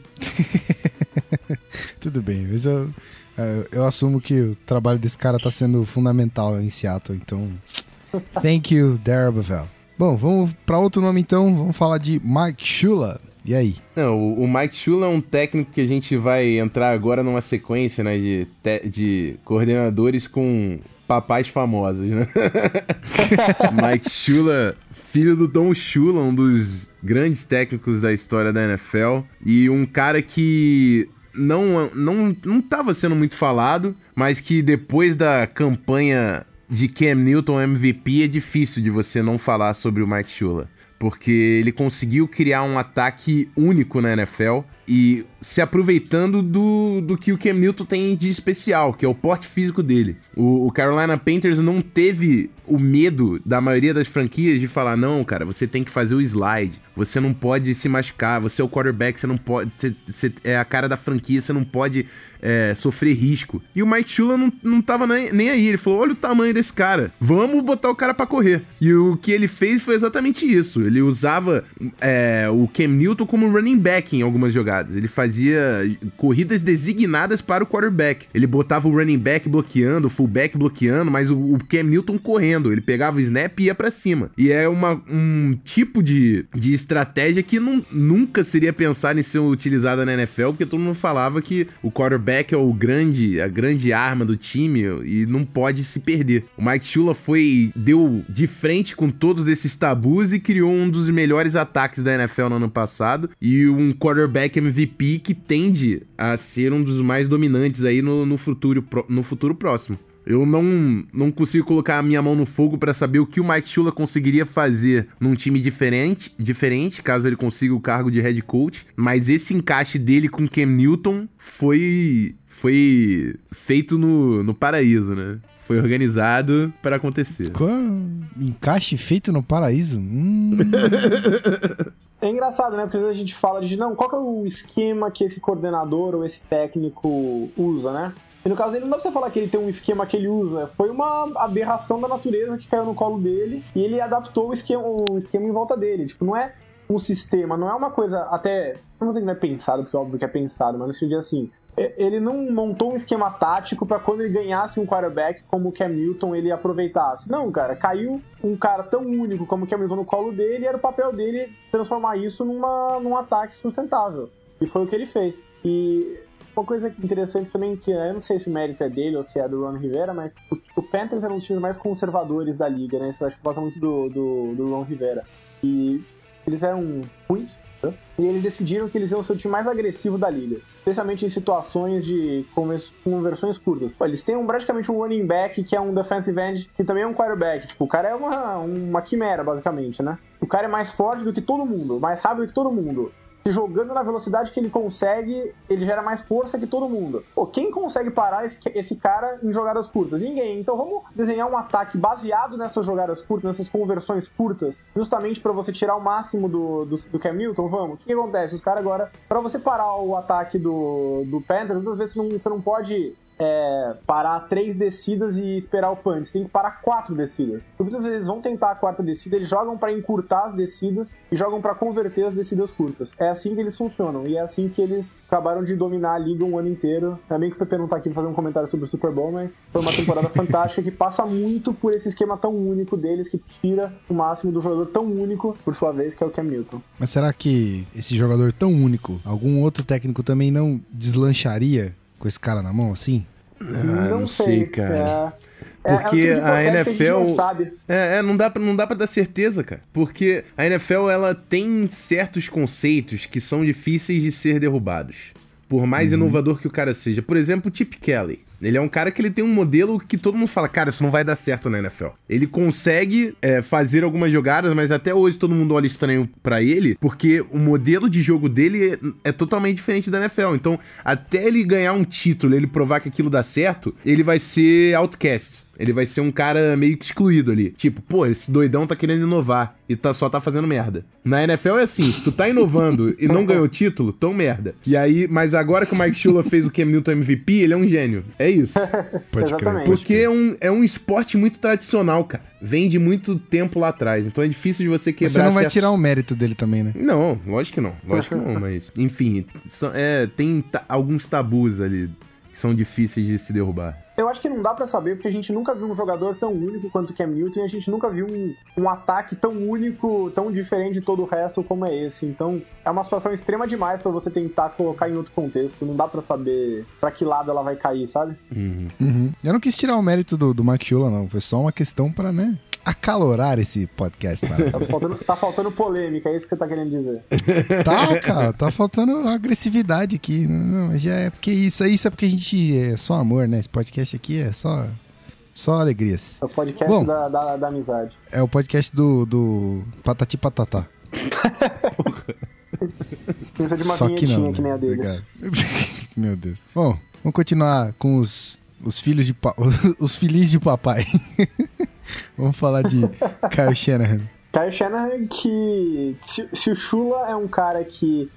Speaker 1: Tudo bem, mas eu, é, eu assumo que o trabalho desse cara tá sendo fundamental em Seattle, então. Thank you, Darryl Bevel. Bom, vamos para outro nome então, vamos falar de Mike Shula. E aí?
Speaker 2: Não, o, Mike Shula é um técnico que a gente vai entrar agora numa sequência né, de, de coordenadores com papais famosos, né? Mike Shula, filho do Don Shula, um dos grandes técnicos da história da NFL. E um cara que não, não, não estava sendo muito falado, mas que depois da campanha de Cam Newton MVP é difícil de você não falar sobre o Mike Shula. porque ele conseguiu criar um ataque único na NFL e se aproveitando do, do que o Cam Newton tem de especial, que é o porte físico dele. O, o, Carolina Panthers não teve o medo da maioria das franquias de falar: não, cara, você tem que fazer o slide, você não pode se machucar, você é o quarterback, você não pode. Você, você é a cara da franquia, você não pode é, sofrer risco. E o Mike Shula não, não tava nem, nem aí. Ele falou: olha o tamanho desse cara, vamos botar o cara para correr. E o que ele fez foi exatamente isso. Ele usava é, o Cam Newton como running back em algumas jogadas. Ele fazia corridas designadas para o quarterback. Ele botava o running back bloqueando, o fullback bloqueando, mas o, o Cam Newton correndo. Ele pegava o snap e ia para cima. E é uma, um tipo de, de estratégia que não, nunca seria pensada em ser utilizada na NFL, porque todo mundo falava que o quarterback é o grande, a grande arma do time e não pode se perder. O Mike Shula foi deu de frente com todos esses tabus e criou um dos melhores ataques da NFL no ano passado e um quarterback MVP que tende a ser um dos mais dominantes aí no, no futuro, no futuro próximo. Eu não, não consigo colocar a minha mão no fogo para saber o que o Mike Shula conseguiria fazer num time diferente, diferente, caso ele consiga o cargo de head coach, mas esse encaixe dele com Cam Newton foi foi feito no, no paraíso, né? Foi organizado para acontecer.
Speaker 1: Qual? Encaixe feito no paraíso? Hum.
Speaker 3: É engraçado, né? Porque às vezes a gente fala de, não, qual que é o esquema que esse coordenador ou esse técnico usa, né? E no caso dele, não dá pra você falar que ele tem um esquema que ele usa. Foi uma aberração da natureza que caiu no colo dele e ele adaptou o esquema, o esquema em volta dele. Tipo, não é um sistema, não é uma coisa até. Não vou dizer que não é pensado, porque é óbvio que é pensado, mas eu dizer assim. Ele não montou um esquema tático para quando ele ganhasse um quarterback como o Cam Newton ele aproveitasse. Não, cara, caiu um cara tão único como o Cam Newton no colo dele e era o papel dele transformar isso numa, num ataque sustentável. E foi o que ele fez. E uma coisa interessante também, que eu não sei se o mérito é dele ou se é do Ron Rivera, mas o, o Panthers era um dos times mais conservadores da liga, né? Isso eu acho que passa muito do, do, do Ron Rivera. E eles eram ruins? E eles decidiram que eles iam ser o time mais agressivo da liga. Especialmente em situações de conversões curtas. Pô, eles têm um, praticamente um running back que é um defensive end, que também é um quarterback. Tipo, o cara é uma, uma quimera, basicamente, né? O cara é mais forte do que todo mundo, mais rápido que todo mundo se jogando na velocidade que ele consegue, ele gera mais força que todo mundo. Pô, quem consegue parar esse, esse cara em jogadas curtas? Ninguém. Então vamos desenhar um ataque baseado nessas jogadas curtas, nessas conversões curtas, justamente para você tirar o máximo do, do, do Cam Newton? Vamos. O que, que acontece? Os caras agora, para você parar o ataque do, do Panthers, muitas vezes você não, você não pode é, parar três descidas e esperar o punch. Você tem que parar quatro descidas. muitas vezes eles vão tentar a quarta descida, eles jogam para encurtar as descidas e jogam para converter as descidas curtas. É assim que eles funcionam e é assim que eles acabaram de dominar a liga um ano inteiro. Também que o Pepe não tá aqui pra fazer um comentário sobre o Super Bowl, mas foi uma temporada fantástica que passa muito por esse esquema tão único deles que tira o máximo do jogador tão único, por sua vez, que é o Cam Newton.
Speaker 1: Mas será que esse jogador tão único, algum outro técnico também não deslancharia com esse cara na mão assim?
Speaker 2: Ah, não, não sei, sei, cara. É, Porque é, é a NFL. A é, é, não dá, pra, não dá pra dar certeza, cara. Porque a NFL ela tem certos conceitos que são difíceis de ser derrubados. Por mais uhum. inovador que o cara seja. Por exemplo, o Chip Kelly. Ele é um cara que ele tem um modelo que todo mundo fala, cara, isso não vai dar certo na NFL. Ele consegue é, fazer algumas jogadas, mas até hoje todo mundo olha estranho para ele, porque o modelo de jogo dele é, é, totalmente diferente da NFL. Então, até ele ganhar um título, ele provar que aquilo dá certo, ele vai ser outcast. Ele vai ser um cara meio que excluído ali. Tipo, pô, esse doidão tá querendo inovar e tá, só tá fazendo merda. Na NFL é assim, se tu tá inovando e não ganhou título, tão merda. E aí, mas agora que o Mike Shula fez o Cam Newton MVP, ele é um gênio. É isso.
Speaker 1: Pode crer.
Speaker 2: Porque é um, é um esporte muito tradicional, cara. Vem de muito tempo lá atrás. Então é difícil de você quebrar.
Speaker 1: Você não vai tirar o mérito dele também, né?
Speaker 2: Não, lógico que não. Lógico que não, mas. Enfim, é, tem alguns tabus ali que são difíceis de se derrubar.
Speaker 3: Eu acho que não dá para saber, porque a gente nunca viu um jogador tão único quanto o Cam Newton e a gente nunca viu um, um ataque tão único, tão diferente de todo o resto como é esse. Então, é uma situação extrema demais para você tentar colocar em outro contexto. Não dá para saber para que lado ela vai cair, sabe?
Speaker 1: Uhum. Uhum. Eu não quis tirar o mérito do, do Mike Shula, não. Foi só uma questão para, né, acalorar esse podcast.
Speaker 3: Tá faltando, tá faltando, polêmica, é isso que você tá querendo dizer.
Speaker 1: Tá, cara, tá faltando agressividade aqui. Não, mas já é porque isso, isso é porque a gente é só amor, né? Esse podcast aqui é só Só alegrias.
Speaker 3: É o podcast
Speaker 1: Bom.
Speaker 3: da, da, da amizade.
Speaker 1: É o podcast do, do Patati Patatá.
Speaker 3: Precisa de uma
Speaker 1: Só que não.
Speaker 3: que,
Speaker 1: né?
Speaker 3: nem a deles.
Speaker 1: Obrigado. Meu Deus. Bom, vamos continuar com os, os filhos de pa... os filhos de papai. vamos falar de Kyle Shanahan.
Speaker 3: Kyle Shanahan que... Se, se o Shula é um cara que...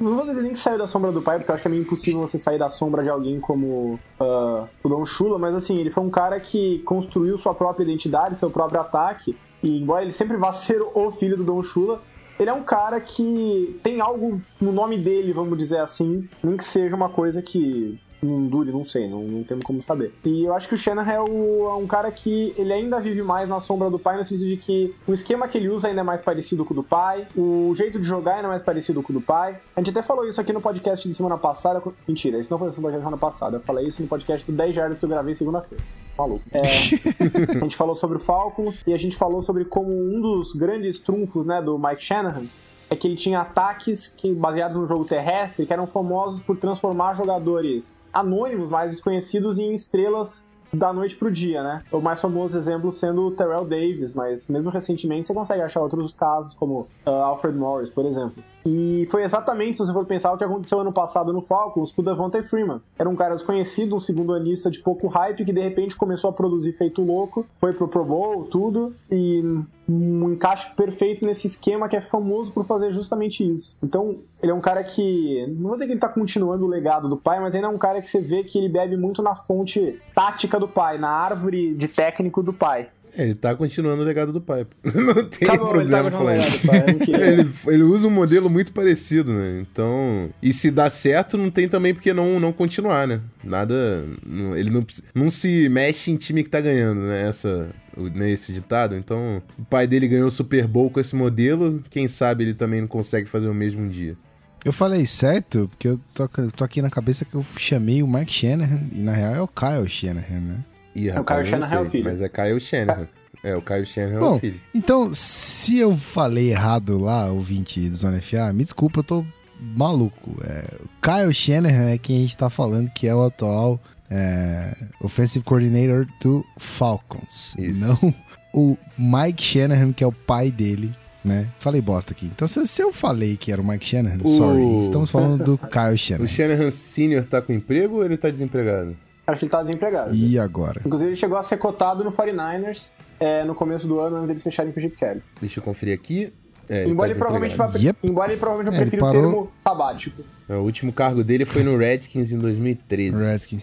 Speaker 3: Não vou dizer nem que saiu da sombra do pai, porque eu acho que é meio impossível você sair da sombra de alguém como ah, o Don Shula, mas assim, ele foi um cara que construiu sua própria identidade, seu próprio ataque, e embora ele sempre vá ser o filho do Don Shula, ele é um cara que tem algo no nome dele, vamos dizer assim, nem que seja uma coisa que não dure, não sei, não, não temos como saber. E eu acho que o Shanahan é, o- é um cara que ele ainda vive mais na sombra do pai, no sentido de que o esquema que ele usa ainda é mais parecido com o do pai, o jeito de jogar ainda é mais parecido com o do pai. A gente até falou isso aqui no podcast de semana passada. Mentira, isso não foi no podcast da semana passada. Eu falei isso no podcast do 10 Jardas que eu gravei segunda-feira. Maluco. É, a gente falou sobre o Falcons e a gente falou sobre como um dos grandes trunfos né, do Mike Shanahan é que ele tinha ataques que, baseados no jogo terrestre que eram famosos por transformar jogadores anônimos, mais desconhecidos, em estrelas da noite pro dia, né? O mais famoso exemplo sendo o Terrell Davis, mas mesmo recentemente você consegue achar outros casos, como uh, Alfred Morris, por exemplo. E foi exatamente, se você for pensar, o que aconteceu ano passado no Falcons com o Devontae Freeman. Era um cara desconhecido, um segundo anista de pouco hype, que de repente começou a produzir feito louco, foi pro Pro Bowl, tudo, e um encaixe perfeito nesse esquema que é famoso por fazer justamente isso. Então, ele é um cara que, não vou dizer que ele tá continuando o legado do pai, mas ainda é um cara que você vê que ele bebe muito na fonte tática do pai, na árvore de técnico do pai.
Speaker 2: É, ele tá continuando o legado do pai. Não tem
Speaker 3: Tá bom, ele tá
Speaker 2: problema falar
Speaker 3: o
Speaker 2: isso. ele, ele usa um modelo muito parecido, né? Então. E se dá certo, não tem também porque não, não continuar, né? Nada. não- ele não, não se mexe em time que tá ganhando, né? Essa, o- né, esse ditado. Então, o pai dele ganhou o Super Bowl com esse modelo. Quem sabe ele também não consegue fazer o mesmo um dia.
Speaker 1: Eu falei certo, porque eu tô, tô aqui na cabeça que eu chamei o Mark Shanahan, e na real é o Kyle Shanahan, né?
Speaker 2: Ih,
Speaker 3: o Kyle Shanahan é o filho.
Speaker 2: Mas é Kyle Shanahan. É, o Kyle Shanahan é o
Speaker 1: Bom,
Speaker 2: filho.
Speaker 1: então, se eu falei errado lá, ouvinte do Zona FA, me desculpa, eu tô maluco. É, o Kyle Shanahan é quem a gente tá falando que é o atual é, Offensive Coordinator do Falcons.
Speaker 2: Isso.
Speaker 1: Não o Mike Shanahan, que é o pai dele, né? Falei bosta aqui. Então, se, se eu falei que era o Mike Shanahan,
Speaker 2: O-
Speaker 1: sorry, estamos falando do Kyle Shanahan.
Speaker 2: O Shanahan Sr. tá com emprego ou ele tá desempregado?
Speaker 3: Acho que ele tá desempregado.
Speaker 1: E agora?
Speaker 3: Inclusive, ele chegou a ser cotado no 49ers é, no começo do ano, antes deles fecharem com o Chip Kelly.
Speaker 2: Deixa eu conferir aqui. É,
Speaker 3: Embora
Speaker 2: tá
Speaker 3: ele, provavelmente vá.
Speaker 1: Yep.
Speaker 3: embora ele provavelmente
Speaker 1: É, ele
Speaker 3: prefira
Speaker 1: parou-
Speaker 3: o termo sabático.
Speaker 2: É, O último cargo dele foi no Redskins em 2013.
Speaker 1: Redskins.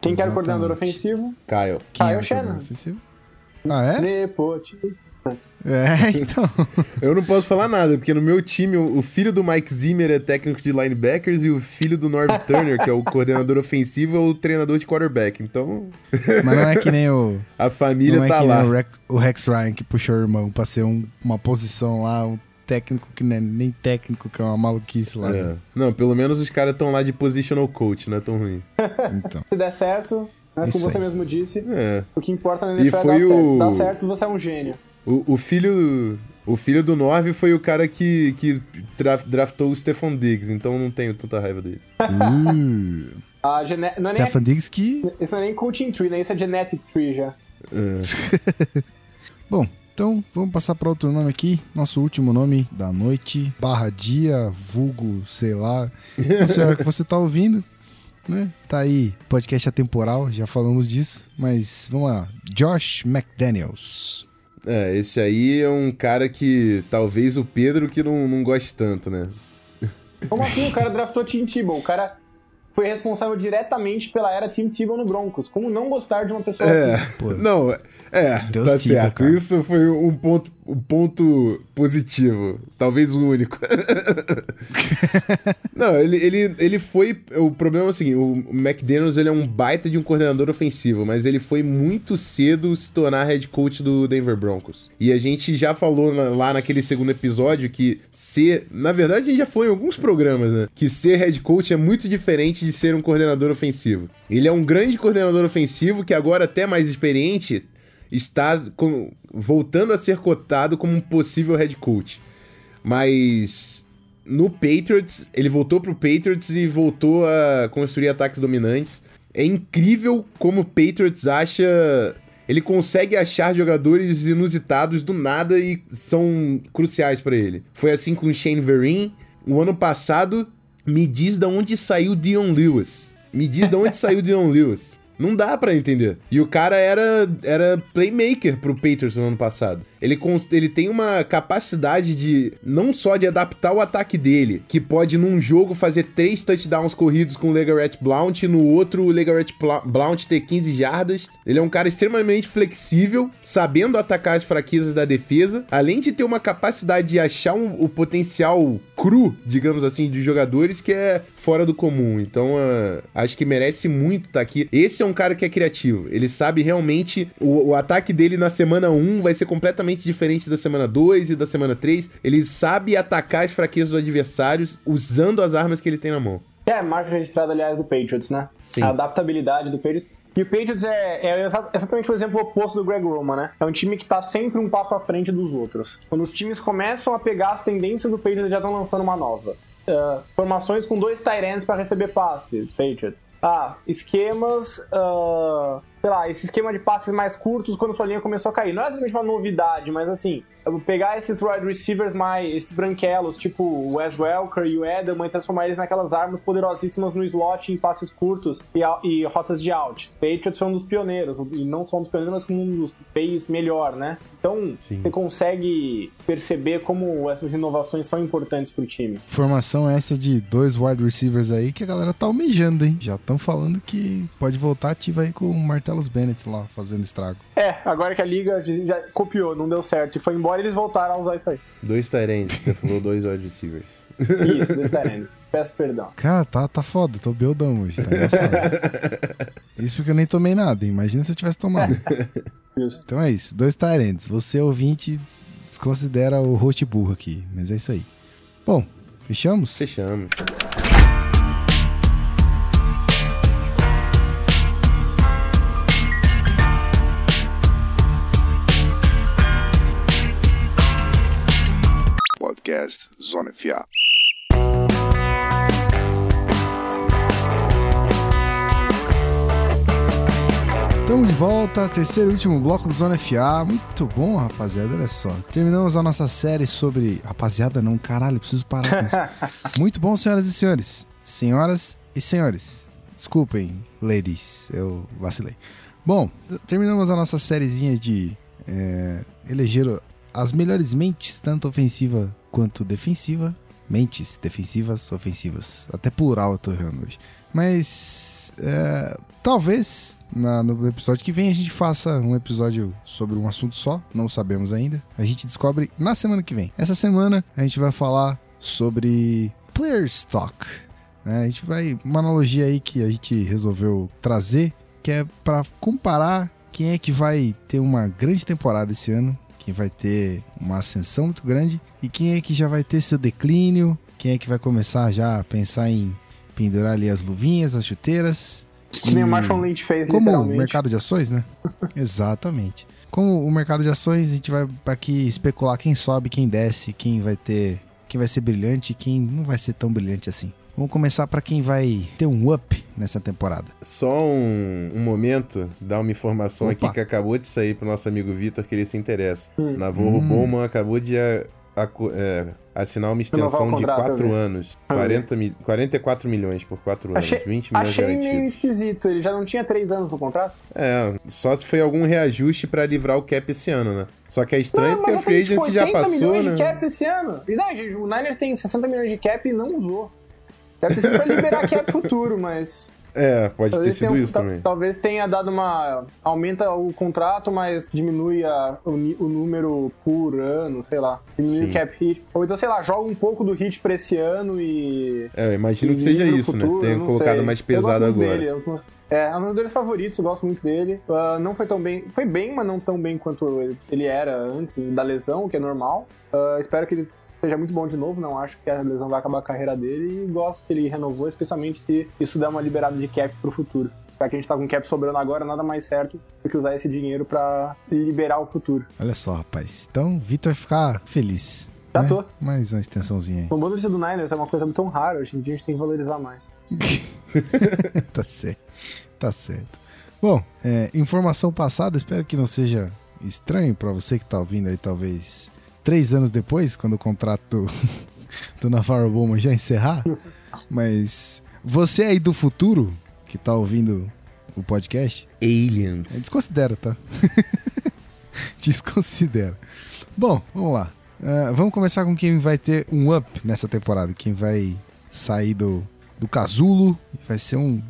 Speaker 3: Quem que era o coordenador ofensivo?
Speaker 2: Kyle.
Speaker 1: Quem
Speaker 3: Kyle
Speaker 1: ofensivo? Ah, é?
Speaker 3: Nepotismo.
Speaker 1: É, então.
Speaker 2: Eu não posso falar nada, porque no meu time, o o filho do Mike Zimmer é técnico de linebackers e o filho do Norv Turner, que é o coordenador ofensivo, é o treinador de quarterback. Então,
Speaker 1: Mas não é que nem o.
Speaker 2: a família
Speaker 1: não é
Speaker 2: tá
Speaker 1: que
Speaker 2: lá.
Speaker 1: nem o Rex, o Rex Ryan que puxou o irmão pra ser um- uma posição lá, um técnico que não é nem técnico, que é uma maluquice lá.
Speaker 2: É.
Speaker 1: né?
Speaker 2: Não, pelo menos os caras estão lá de positional coach, não é tão ruim.
Speaker 1: Então.
Speaker 3: Se der certo, né, como você mesmo disse,
Speaker 2: É.
Speaker 3: o que importa na
Speaker 2: E
Speaker 3: NFL é dar
Speaker 2: foi
Speaker 3: certo.
Speaker 2: o-
Speaker 3: Se dá certo, você é um gênio.
Speaker 2: O, o filho. O filho do Norv foi o cara que, que draf- draftou o Stephon Diggs, então não tenho tanta raiva dele.
Speaker 1: Uh,
Speaker 3: A gene... não é nem...
Speaker 1: Stefan Diggs que.
Speaker 3: Isso não é nem coaching tree, né? Isso é genetic tree já.
Speaker 2: É.
Speaker 1: Bom, então vamos passar para outro nome aqui. Nosso último nome da noite. Barra dia, vulgo, sei lá. Não sei que você tá ouvindo. Né? Tá aí, podcast atemporal, já falamos disso. Mas vamos lá. Josh McDaniels.
Speaker 2: É, esse aí é um cara que talvez o Pedro que não, não goste tanto, né?
Speaker 3: Como assim o cara draftou Tim Tebow? O cara foi responsável diretamente pela era Tim Tebow no Broncos. Como não gostar de uma pessoa assim?
Speaker 2: É,
Speaker 1: Pô.
Speaker 2: não, é,
Speaker 1: Deus
Speaker 2: tá
Speaker 1: tiba,
Speaker 2: certo.
Speaker 1: cara.
Speaker 2: Isso foi um ponto, um ponto positivo, talvez o único. não, ele, ele, ele foi. O problema é o seguinte: o McDaniels ele é um baita de um coordenador ofensivo, mas ele foi muito cedo se tornar head coach do Denver Broncos. E a gente já falou na- lá naquele segundo episódio que ser. Na verdade, a gente já falou em alguns programas, né? Que ser head coach é muito diferente de ser um coordenador ofensivo. Ele é um grande coordenador ofensivo que agora, até mais experiente, está com- voltando a ser cotado como um possível head coach. Mas no Patriots, ele voltou pro Patriots e voltou a construir ataques dominantes. É incrível como o Patriots acha ele consegue achar jogadores inusitados do nada e são cruciais para ele. Foi assim com o Shane Vereen. O ano passado, me diz de onde saiu Dion Lewis. Me diz de onde saiu Dion Lewis. Não dá para entender. E o cara era, era playmaker pro Patriots no ano passado. Ele, ele tem uma capacidade de não só de adaptar o ataque dele, que pode num jogo fazer três touchdowns corridos com o Legarrette Blount, no outro o Legarrette Blount ter 15 jardas. Ele é um cara extremamente flexível, sabendo atacar as fraquezas da defesa, além de ter uma capacidade de achar um, o potencial cru, digamos assim, de jogadores que é fora do comum. Então, uh, acho que merece muito estar tá aqui. Esse é um cara que é criativo. Ele sabe realmente o, o ataque dele na semana 1 vai ser completamente diferente da semana 2 e da semana 3. Ele sabe atacar as fraquezas dos adversários usando as armas que ele tem na mão.
Speaker 3: É, marca registrada, aliás, do Patriots, né? Sim. A adaptabilidade do Patriots. E o Patriots é, é, exatamente o exemplo oposto do Greg Roman, né? É um time que tá sempre um passo à frente dos outros. Quando os times começam a pegar as tendências do Patriots, já estão lançando uma nova. Uh, formações com dois Tyrants para receber passe, Patriots. Ah, esquemas uh, sei lá, esse esquema de passes mais curtos quando sua linha começou a cair. Não é exatamente uma novidade, mas assim, pegar esses wide receivers mais, esses branquelos, tipo o Wes Welker e o Edelman, e transformar eles naquelas armas poderosíssimas no slot em passes curtos e, e rotas de out. Patriots são um dos pioneiros, e não só um dos pioneiros, mas como um dos que fez melhor, né? Então, Sim. você consegue perceber como essas inovações são importantes pro time.
Speaker 1: Formação essa de dois wide receivers aí que a galera tá almejando, hein? Já estão falando que pode voltar ativa aí com o Martellus Bennett lá, fazendo estrago.
Speaker 3: É, agora que a liga já copiou, não deu certo e foi embora, eles voltaram a usar isso aí.
Speaker 2: Dois Tyrants, você falou dois wide receivers.
Speaker 3: Isso, dois Tyrants. Peço perdão.
Speaker 1: Cara, tá, tá foda, tô beldão hoje, tá engraçado. isso porque eu nem tomei nada, imagina se eu tivesse tomado. Justo. Então é isso, dois Tyrants. Você, ouvinte, desconsidera o host burro aqui, mas é isso aí. Bom, fechamos?
Speaker 2: Fechamos.
Speaker 1: Podcast Zona FA. Estamos de volta, terceiro e último bloco do Zona FA. Muito bom, rapaziada, olha só. Terminamos a nossa série sobre. Rapaziada, não, caralho, preciso parar com isso. Muito bom, senhoras e senhores. Senhoras e senhores. Desculpem, ladies, eu vacilei. Bom, terminamos a nossa sériezinha de é, eleger as melhores mentes, tanto ofensiva quanto defensiva. Mentes defensivas, ofensivas. Até plural eu tô errando hoje. Mas é, talvez na, no episódio que vem a gente faça um episódio sobre um assunto só. Não sabemos ainda. A gente descobre na semana que vem. Essa semana a gente vai falar sobre player stock. É, a gente vai. Uma analogia aí que a gente resolveu trazer, que é para comparar quem é que vai ter uma grande temporada esse ano quem vai ter uma ascensão muito grande e quem é que já vai ter seu declínio, quem é que vai começar já a pensar em pendurar ali as luvinhas, as chuteiras.
Speaker 3: Que nem o Marshall Lynch fez,
Speaker 1: Como o mercado de ações, né? Exatamente. Como o mercado de ações, a gente vai aqui especular quem sobe, quem desce, quem vai ter, quem vai ser brilhante e quem não vai ser tão brilhante assim. Vamos começar para quem vai ter um up nessa temporada.
Speaker 2: Só um, um momento, dar uma informação Opa. aqui que acabou de sair pro nosso amigo Vitor que ele se interessa. Hum. Navarro hum. Bowman acabou de a, a, é, assinar uma extensão de 4 anos. 40 mil, 44 milhões por 4 anos. Achei, 20 milhões
Speaker 3: achei garantidos. meio esquisito. Ele já não tinha 3 anos no contrato?
Speaker 2: É, só se foi algum reajuste para livrar o cap esse ano, né? Só que é estranho não, porque a free agency já passou, milhões
Speaker 3: né? de cap esse ano. E não, gente, o Niners tem 60 milhões de cap e não usou. Deve ter sido pra liberar cap futuro, mas.
Speaker 2: É, pode talvez ter sido tenha, isso também.
Speaker 3: Talvez tenha dado uma. Aumenta o contrato, mas diminui a, o, o, número por ano, sei lá. Diminui Sim. o cap hit. Ou então, sei lá, joga um pouco do hit pra esse ano e.
Speaker 2: É, eu imagino que seja isso, né? futuro, né? Tenha colocado sei. mais pesado agora. Dele,
Speaker 3: eu, é, é um dos meus favoritos, eu gosto muito dele. Uh, não foi tão bem. Foi bem, mas não tão bem quanto ele era antes da lesão, o que é normal. Uh, espero que ele seja muito bom de novo, não acho que a lesão vai acabar a carreira dele e gosto que ele renovou, especialmente se isso der uma liberada de cap pro futuro. Já que a gente tá com cap sobrando agora, nada mais certo do que usar esse dinheiro para liberar o futuro.
Speaker 1: Olha só, rapaz. Então, Vitor vai ficar feliz.
Speaker 3: Já né? tô.
Speaker 1: Mais uma extensãozinha aí.
Speaker 3: O bônus do Niners é uma coisa tão rara, hoje em dia a gente tem que valorizar mais.
Speaker 1: tá certo. Tá certo. Bom, é, informação passada, espero que não seja estranho para você que tá ouvindo aí, talvez três anos depois, quando o contrato do Navarro Bowman já encerrar. Mas você aí do futuro, que tá ouvindo o podcast,
Speaker 2: Aliens.
Speaker 1: desconsidera, tá? desconsidera. Bom, vamos lá. Uh, vamos começar com quem vai ter um up nessa temporada. Quem vai sair do, do casulo vai ser um,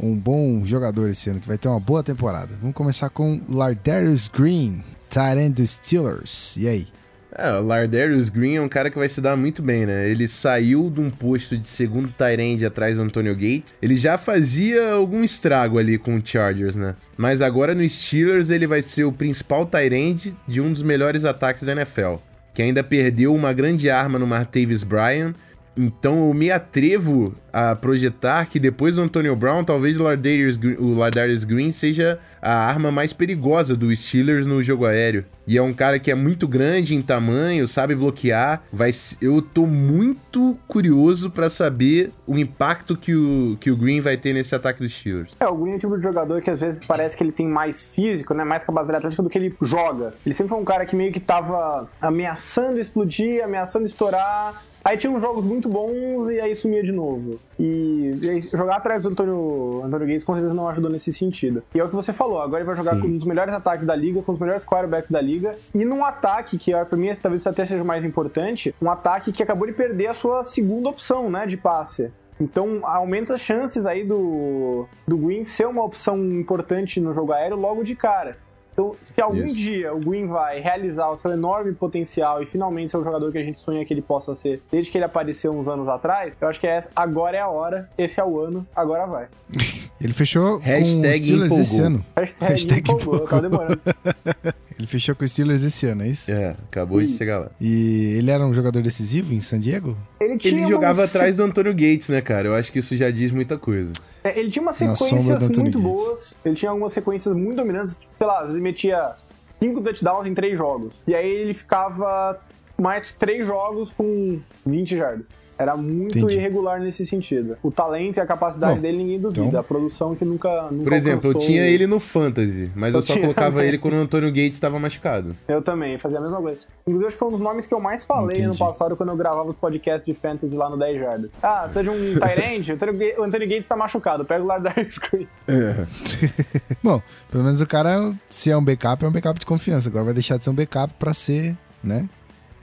Speaker 1: um bom jogador esse ano, que vai ter uma boa temporada. Vamos começar com Lardarius Green, tight end dos Steelers. E aí?
Speaker 2: É, o Lardarius Green é um cara que vai se dar muito bem, né? Ele saiu de um posto de segundo Tyrande atrás do Antonio Gates. Ele já fazia algum estrago ali com o Chargers, né? Mas agora no Steelers ele vai ser o principal Tyrande de um dos melhores ataques da NFL. Que ainda perdeu uma grande arma no Martavis Bryant então eu me atrevo a projetar que depois do Antonio Brown, talvez o Lardarius, o Lardarius Green seja a arma mais perigosa do Steelers no jogo aéreo. E é um cara que é muito grande em tamanho, sabe bloquear. Vai, eu tô muito curioso para saber o impacto que o, que o Green vai ter nesse ataque dos Steelers.
Speaker 3: É, o Green é o tipo de jogador que às vezes parece que ele tem mais físico, né, mais capacidade atlética do que ele joga. Ele sempre foi um cara que meio que tava ameaçando explodir, ameaçando estourar Aí tinha uns jogos muito bons e aí sumia de novo. E, e aí, jogar atrás do Antônio, Antônio Gates com certeza não ajudou nesse sentido. E é o que você falou, agora ele vai jogar Sim. com um dos melhores ataques da liga, com os melhores quarterbacks da liga, e num ataque que pra mim talvez até seja mais importante, um ataque que acabou de perder a sua segunda opção, né, de passe. Então aumenta as chances aí do, do Green ser uma opção importante no jogo aéreo logo de cara. Então, se algum Isso. dia o Green vai realizar o seu enorme potencial e finalmente ser o jogador que a gente sonha que ele possa ser, desde que ele apareceu uns anos atrás, eu acho que é, agora é a hora, esse é o ano, agora vai.
Speaker 1: ele fechou Hashtag com o Steelers esse ano.
Speaker 3: Hashtag, Hashtag empolgou, empolgou. demorando.
Speaker 1: ele fechou com o Steelers esse ano, é isso?
Speaker 2: É, acabou isso. de chegar lá.
Speaker 1: E ele era um jogador decisivo em San Diego?
Speaker 2: Ele, ele jogava atrás do Antônio Gates, né, cara? Eu acho que isso já diz muita coisa.
Speaker 3: É, ele tinha umas sequências muito boas, ele tinha algumas sequências muito dominantes, sei lá, ele metia cinco touchdowns em três jogos. E aí ele ficava mais três jogos com 20 jardas. Era muito Entendi. irregular nesse sentido. O talento e a capacidade Bom, dele ninguém duvida. Então... A produção que nunca, nunca
Speaker 2: Por exemplo, eu tinha ele no Fantasy, mas eu, eu só colocava também. ele quando o Antônio Gates estava machucado.
Speaker 3: Eu também, fazia a mesma coisa. Inclusive, acho que foi um dos nomes que eu mais falei Entendi. no passado quando eu gravava os podcasts de Fantasy lá no 10 Jardas. Ah, seja um Tyrande, o Antônio Gates tá machucado, pega o Lardar Screen. É.
Speaker 1: Bom, pelo menos o cara, se é um backup, é um backup de confiança. Agora vai deixar de ser um backup para ser, né?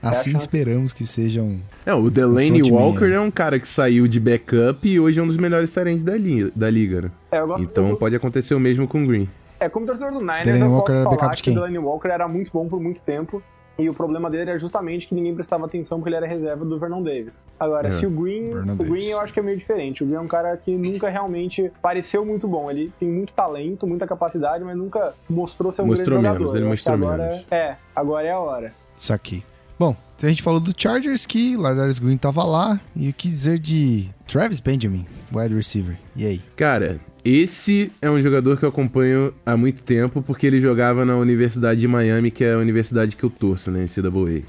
Speaker 1: Assim esperamos que sejam.
Speaker 2: É, o Delaney um Walker é um cara que saiu de backup e hoje é um dos melhores tarentes da, li da liga, né? É, então pode acontecer o mesmo com o Green.
Speaker 3: É, como torcedor do Niners, Delaney eu Walker posso falar que o Delaney Walker era muito bom por muito tempo. E o problema dele era justamente que ninguém prestava atenção porque ele era reserva do Vernon Davis. Agora, é, se o Green. o Green eu acho que é meio diferente. O Green é um cara que nunca realmente pareceu muito bom. Ele tem muito talento, muita capacidade, mas nunca mostrou ser um
Speaker 2: mostrou
Speaker 3: grande
Speaker 2: menos, jogador. Ele mostrou
Speaker 3: agora,
Speaker 2: menos.
Speaker 3: É, agora é a hora.
Speaker 1: Isso aqui. Bom, então a gente falou do Chargers, que Lardarius Green tava lá. E o que dizer de Travis Benjamin, wide receiver? E aí?
Speaker 2: Cara, esse é um jogador que eu acompanho há muito tempo, porque ele jogava na Universidade de Miami, que é a universidade que eu torço, né, NCAA.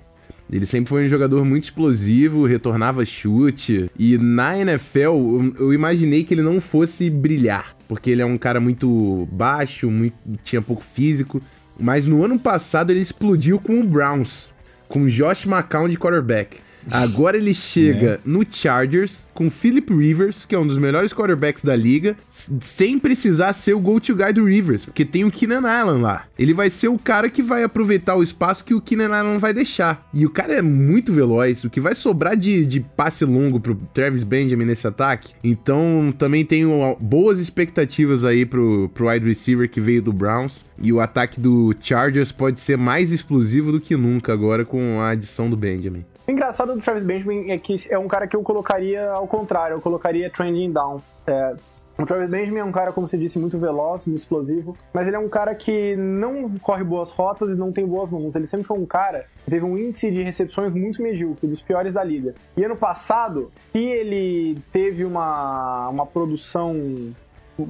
Speaker 2: Ele sempre foi um jogador muito explosivo, retornava chute. E na NFL, eu imaginei que ele não fosse brilhar, porque ele é um cara muito baixo, muito, tinha pouco físico. Mas no ano passado ele explodiu com o Browns com Josh McCown de quarterback. Agora ele chega né? no Chargers com Philip Rivers, que é um dos melhores quarterbacks da liga, sem precisar ser o go-to guy do Rivers, porque tem o Keenan Allen lá. Ele vai ser o cara que vai aproveitar o espaço que o Keenan Allen vai deixar. E o cara é muito veloz, o que vai sobrar de, de passe longo pro Travis Benjamin nesse ataque. Então também tenho boas expectativas aí pro, pro wide receiver que veio do Browns. E o ataque do Chargers pode ser mais explosivo do que nunca agora com a adição do Benjamin.
Speaker 3: O engraçado do Travis Benjamin é que é um cara que eu colocaria ao contrário, eu colocaria trending down. É, o Travis Benjamin é um cara, como você disse, muito veloz, muito explosivo, mas ele é um cara que não corre boas rotas e não tem boas mãos. Ele sempre foi um cara que teve um índice de recepções muito medíocre, dos piores da liga. E ano passado, se ele teve uma, uma produção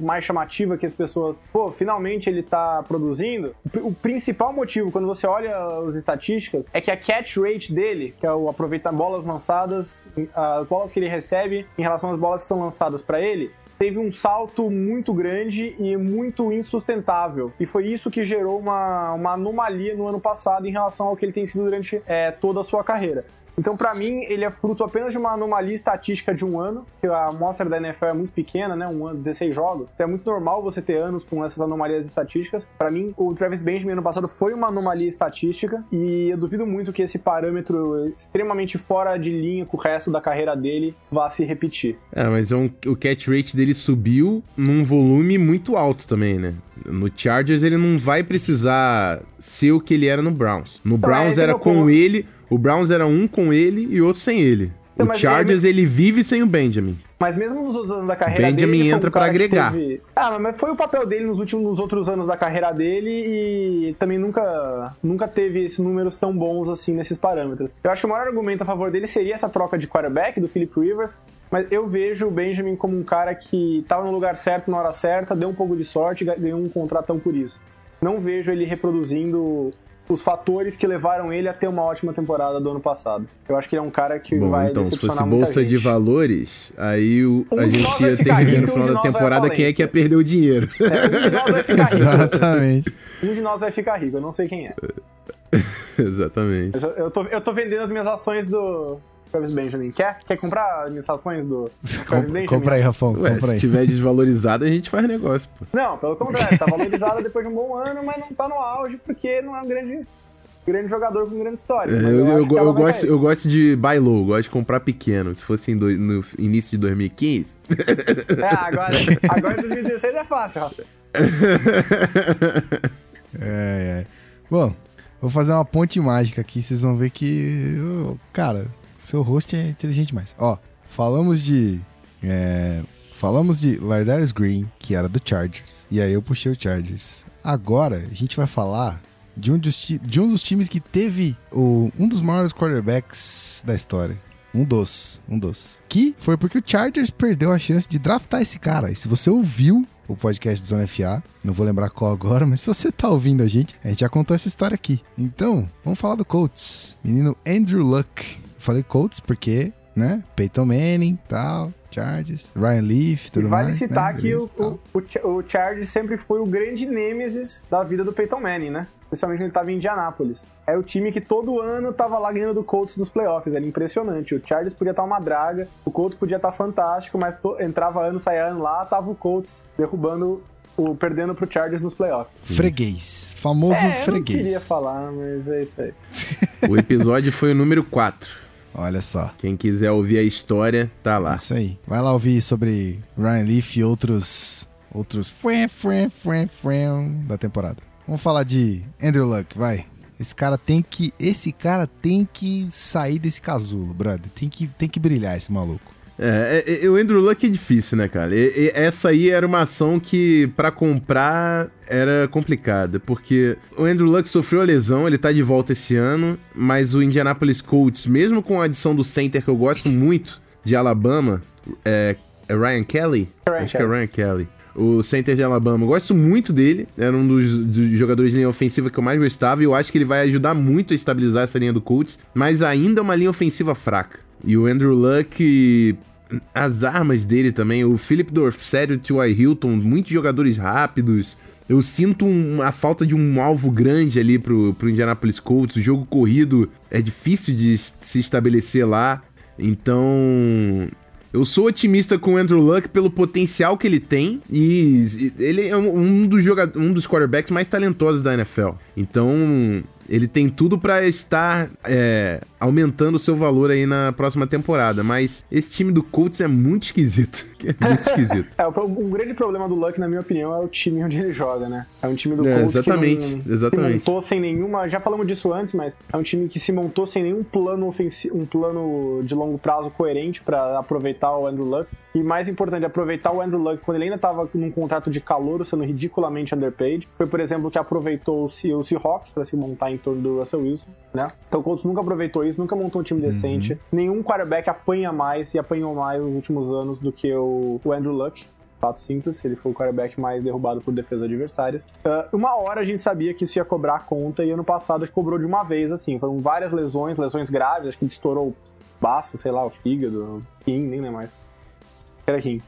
Speaker 3: mais chamativa que as pessoas, pô, finalmente ele tá produzindo. O principal motivo, quando você olha as estatísticas, é que a catch rate dele, que é o aproveitar bolas lançadas, as bolas que ele recebe em relação às bolas que são lançadas para ele, teve um salto muito grande e muito insustentável. E foi isso que gerou uma, uma anomalia no ano passado em relação ao que ele tem sido durante é, toda a sua carreira. Então, para mim, ele é fruto apenas de uma anomalia estatística de um ano, que a amostra da NFL é muito pequena, né? Um ano, 16 jogos. Então é muito normal você ter anos com essas anomalias estatísticas. Para mim, o Travis Benjamin ano passado foi uma anomalia estatística e eu duvido muito que esse parâmetro extremamente fora de linha com o resto da carreira dele vá se repetir.
Speaker 2: É, mas é um, o catch rate dele subiu num volume muito alto também, né? No Chargers ele não vai precisar ser o que ele era no Browns. No então, Browns era com ponto. ele o Browns era um com ele e outro sem ele. Então, o Chargers, ele... ele vive sem o Benjamin.
Speaker 3: Mas mesmo nos outros anos da carreira
Speaker 2: Benjamin
Speaker 3: dele.
Speaker 2: Benjamin entra um para agregar.
Speaker 3: Teve... Ah, mas foi o papel dele nos últimos nos outros anos da carreira dele e também nunca, nunca teve esses números tão bons assim nesses parâmetros. Eu acho que o maior argumento a favor dele seria essa troca de quarterback do Philip Rivers, mas eu vejo o Benjamin como um cara que estava no lugar certo na hora certa, deu um pouco de sorte e ganhou um contratão por isso. Não vejo ele reproduzindo os fatores que levaram ele a ter uma ótima temporada do ano passado. Eu acho que ele é um cara que
Speaker 2: Bom,
Speaker 3: vai
Speaker 2: então, se fosse bolsa de valores, aí o, um a gente ia ter que ver no final da temporada quem é que ia perder o dinheiro.
Speaker 3: É, um de nós vai ficar rico.
Speaker 1: Exatamente.
Speaker 3: Um de nós vai ficar rico, eu não sei quem é.
Speaker 2: Exatamente.
Speaker 3: Eu, eu, tô, eu tô vendendo as minhas ações do, Travis Benjamin. Quer? Quer comprar as ações do
Speaker 1: Travis Benjamin? Compra aí, Rafão. Ué, compra
Speaker 2: se
Speaker 1: aí.
Speaker 2: tiver desvalorizado, a gente faz negócio, pô.
Speaker 3: Não, pelo contrário. Tá valorizada depois de um bom ano, mas não tá no auge porque não é um grande grande jogador com grande história.
Speaker 2: É, eu, eu, eu, eu gosto, eu gosto de buy low, gosto de comprar pequeno. Se fosse do, no início de 2015.
Speaker 3: É, agora, agora em 2016 é fácil, Rafa.
Speaker 1: É, é. Bom, vou fazer uma ponte mágica aqui, vocês vão ver que. Cara, seu host é inteligente demais. Ó, falamos de. É, falamos de Lardarius Green, que era do Chargers. E aí eu puxei o Chargers. Agora a gente vai falar de um dos, de um dos times que teve o, um dos maiores quarterbacks da história. Um dos, um dos. Que foi porque o Chargers perdeu a chance de draftar esse cara. E se você ouviu o podcast do Zona FA, não vou lembrar qual agora, mas se você tá ouvindo a gente, a gente já contou essa história aqui. Então, vamos falar do Colts. Menino Andrew Luck falei Colts porque, né? Peyton Manning, tal, Chargers, Ryan Leaf, tudo
Speaker 3: e vale
Speaker 1: mais.
Speaker 3: citar
Speaker 1: né?
Speaker 3: que Beleza, o, o, o, Chargers sempre foi o grande nêmesis da vida do Peyton Manning, né? Especialmente quando ele estava em Indianápolis. É o time que todo ano tava lá ganhando do Colts nos playoffs. Era impressionante. O Chargers podia estar tá uma draga, o Colts podia estar tá fantástico, mas entrava ano, saia ano lá, tava o Colts derrubando o, perdendo pro Chargers nos playoffs.
Speaker 1: Freguês. Famoso
Speaker 3: é,
Speaker 1: freguês.
Speaker 3: Eu não queria falar, mas é isso aí.
Speaker 2: o episódio foi o número 4.
Speaker 1: Olha só.
Speaker 2: Quem quiser ouvir a história, tá lá.
Speaker 1: Isso aí. Vai lá ouvir sobre Ryan Leaf e outros outros frem, frem, frem, frem da temporada. Vamos falar de Andrew Luck, vai. Esse cara tem que esse cara tem que sair desse casulo, brother. Tem que tem que brilhar esse maluco.
Speaker 2: É, é, é, o Andrew Luck é difícil, né, cara? E, e, essa aí era uma ação que, para comprar, era complicada, porque o Andrew Luck sofreu a lesão, ele tá de volta esse ano, mas o Indianapolis Colts, mesmo com a adição do center que eu gosto muito, de Alabama, é, é Ryan Kelly?
Speaker 3: Ryan
Speaker 2: Acho Kelly. que é Ryan Kelly. O center de Alabama, eu gosto muito dele, era um dos, dos, jogadores de linha ofensiva que eu mais gostava, e eu acho que ele vai ajudar muito a estabilizar essa linha do Colts, mas ainda é uma linha ofensiva fraca. E o Andrew Luck, as armas dele também, o Philip Dorsett e o T.Y. Hilton, muitos jogadores rápidos. Eu sinto um, a falta de um alvo grande ali pro, pro Indianapolis Colts. O jogo corrido é difícil de se estabelecer lá. Então, eu sou otimista com o Andrew Luck pelo potencial que ele tem e ele é um dos, jogadores, um dos quarterbacks mais talentosos da NFL. Então, ele tem tudo para estar é, aumentando o seu valor aí na próxima temporada. Mas esse time do Colts é muito esquisito. É muito esquisito.
Speaker 3: é, o, grande problema do Luck, na minha opinião, é o time onde ele joga, né? É um time do
Speaker 2: é,
Speaker 3: Colts
Speaker 2: exatamente,
Speaker 3: que não,
Speaker 2: exatamente.
Speaker 3: Se montou sem nenhuma. Já falamos disso antes, mas é um time que se montou sem nenhum plano ofensivo, um plano de longo prazo coerente para aproveitar o Andrew Luck. E mais importante, aproveitar o Andrew Luck quando ele ainda estava num contrato de calor, sendo ridiculamente underpaid. Foi, por exemplo, que aproveitou o Seahawks para se montar em torno do Russell Wilson, né? Então o Colts nunca aproveitou isso, nunca montou um time decente. Uhum. Nenhum quarterback apanha mais e apanhou mais nos últimos anos do que o, o Andrew Luck fato simples, ele foi o quarterback mais derrubado por defesas adversárias. Uh, uma hora a gente sabia que isso ia cobrar a conta, e ano passado cobrou de uma vez, assim. Foram várias lesões, lesões graves, acho que estourou o baço, sei lá, o fígado, o rim, nem lembro mais. Era rim.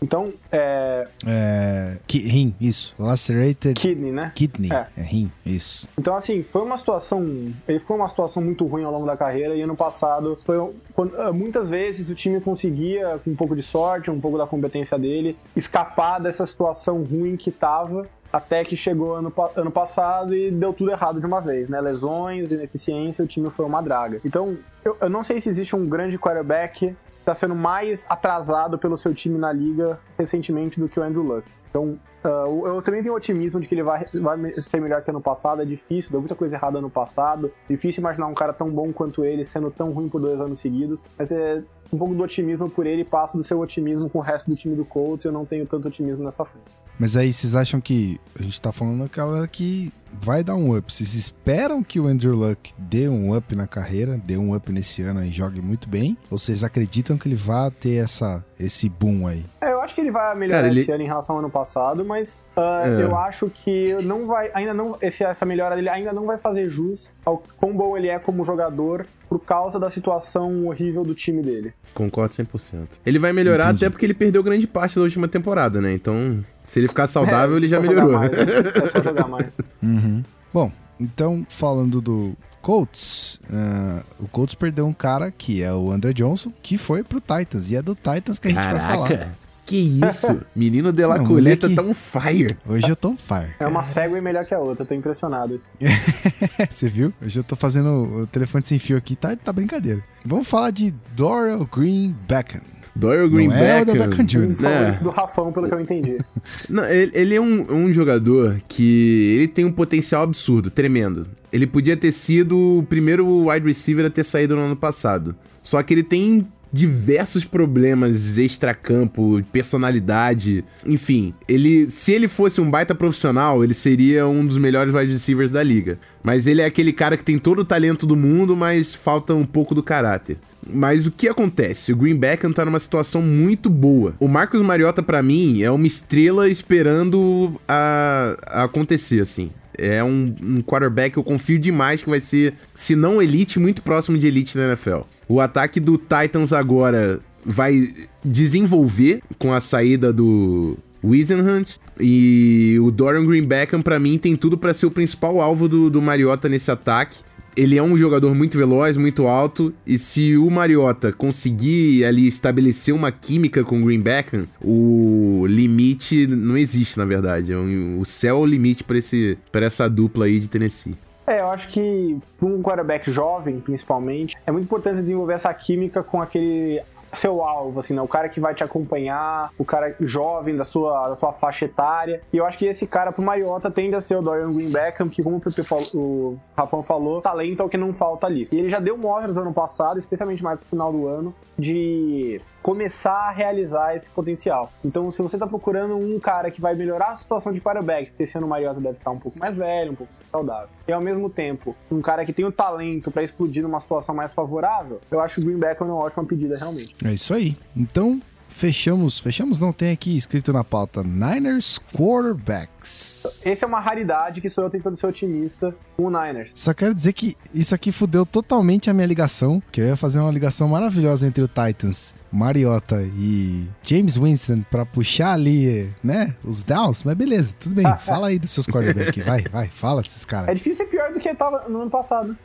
Speaker 3: Então, é.
Speaker 1: É. Ki, rim, isso. Lacerated.
Speaker 3: Kidney, né?
Speaker 1: Kidney.
Speaker 3: É.
Speaker 1: É. rim, isso.
Speaker 3: Então, assim, foi uma situação. Ele ficou uma situação muito ruim ao longo da carreira e ano passado foi. quando- ah, muitas vezes o time conseguia, com um pouco de sorte, um pouco da competência dele, escapar dessa situação ruim que tava. Até que chegou ano, ano passado e deu tudo errado de uma vez, né? Lesões, ineficiência, o time foi uma draga. Então, eu, eu não sei se existe um grande quarterback está sendo mais atrasado pelo seu time na liga recentemente do que o Andrew Luck. Então, ah, eu também tenho otimismo de que ele vai, vai ser melhor que ano passado. É difícil, deu muita coisa errada ano passado. Difícil imaginar um cara tão bom quanto ele sendo tão ruim por dois anos seguidos. Mas é um pouco do otimismo por ele passa do seu otimismo com o resto do time do Colts. Eu não tenho tanto otimismo nessa frente.
Speaker 1: Mas aí vocês acham que. A gente tá falando daquela que vai dar um up. Vocês esperam que o Andrew Luck dê um up na carreira, dê um up nesse ano e jogue muito bem? Ou vocês acreditam que ele vá ter essa, esse boom aí?
Speaker 3: É, eu acho que ele vai melhorar
Speaker 2: Cara, ele-
Speaker 3: esse ano em relação ao ano passado, mas ah,
Speaker 2: É.
Speaker 3: eu acho que não vai, ainda não, esse, essa melhora dele ainda não vai fazer jus ao quão bom ele é como jogador por causa da situação horrível do time dele.
Speaker 2: Concordo 100%. Ele vai melhorar
Speaker 1: Entendi.
Speaker 2: até porque ele perdeu grande parte da última temporada, né? Então, se ele ficar saudável,
Speaker 3: É,
Speaker 2: ele já
Speaker 3: jogar
Speaker 2: melhorou.
Speaker 3: mais? É só jogar mais.
Speaker 1: Uhum. Bom, então falando do Colts, ah, o Colts perdeu um cara que é o André Johnson, que foi pro Titans. E é do Titans que a gente vai falar.
Speaker 2: Caraca, que isso? Menino de la
Speaker 1: Não,
Speaker 2: Coleta
Speaker 1: moleque-
Speaker 2: tá on fire.
Speaker 1: Hoje eu tô on fire.
Speaker 3: É uma segue melhor que a outra, eu tô impressionado.
Speaker 1: Você viu? Hoje eu tô fazendo o telefone sem fio aqui, tá, tá brincadeira. Vamos falar de Doral Green Beckham.
Speaker 2: Doyle
Speaker 1: Não é o
Speaker 2: Greenback.
Speaker 1: do Beckham Jr.
Speaker 3: Um
Speaker 1: É.
Speaker 3: do Rafão, pelo que eu entendi.
Speaker 2: Não, ele, ele é um, um jogador que ele tem um potencial absurdo, tremendo. Ele podia ter sido o primeiro wide receiver a ter saído no ano passado. Só que ele tem diversos problemas extracampo, personalidade, enfim. Ele, se ele fosse um baita profissional, ele seria um dos melhores wide receivers da liga. Mas ele é aquele cara que tem todo o talento do mundo, mas falta um pouco do caráter. Mas o que acontece? O Green Beckham tá numa situação muito boa. O Marcos Mariota, pra mim, é uma estrela esperando a, a acontecer, assim. É um, um quarterback que eu confio demais que vai ser, se não elite, muito próximo de elite na NFL. O ataque do Titans agora vai desenvolver com a saída do Wisenhunt e o Dorian Green Beckham, pra mim, tem tudo pra ser o principal alvo do, do Mariota nesse ataque. Ele é um jogador muito veloz, muito alto, e se o Mariota conseguir ali estabelecer uma química com o Green Beckham, o limite não existe, na verdade. É O céu é o limite para essa dupla aí de Tennessee.
Speaker 3: É, eu acho que para um quarterback jovem, principalmente, é muito importante desenvolver essa química com aquele seu alvo, assim, né? O cara que vai te acompanhar, o cara jovem da sua, da sua faixa etária. E eu acho que esse cara pro Mariota tende a ser o Dorian Green Beckham, que como o, Pepe falou, o Rafão falou, talento é o que não falta ali. E ele já deu mostras ano passado, especialmente mais pro final do ano, de começar a realizar esse potencial. Então, se você tá procurando um cara que vai melhorar a situação de quarterback, porque esse ano o Mariota deve estar um pouco mais velho, um pouco mais saudável, e ao mesmo tempo, um cara que tem o talento pra explodir numa situação mais favorável, eu acho o Green Beckham uma ótima pedida, realmente.
Speaker 1: É isso aí. Então, fechamos. Fechamos, não tem aqui escrito na pauta: Niners Quarterbacks.
Speaker 3: Esse é uma raridade que sou eu tentando ser otimista com o Niners.
Speaker 1: Só quero dizer que isso aqui fudeu totalmente a minha ligação, que eu ia fazer uma ligação maravilhosa entre o Titans, Mariota e James Winston pra puxar ali, né, os downs, mas beleza, tudo bem. Fala aí dos seus quarterbacks, vai, vai, fala desses
Speaker 3: É
Speaker 1: caras.
Speaker 3: difícil ser pior do que tava no ano passado.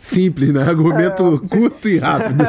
Speaker 2: Simples, né? Argumento curto e rápido.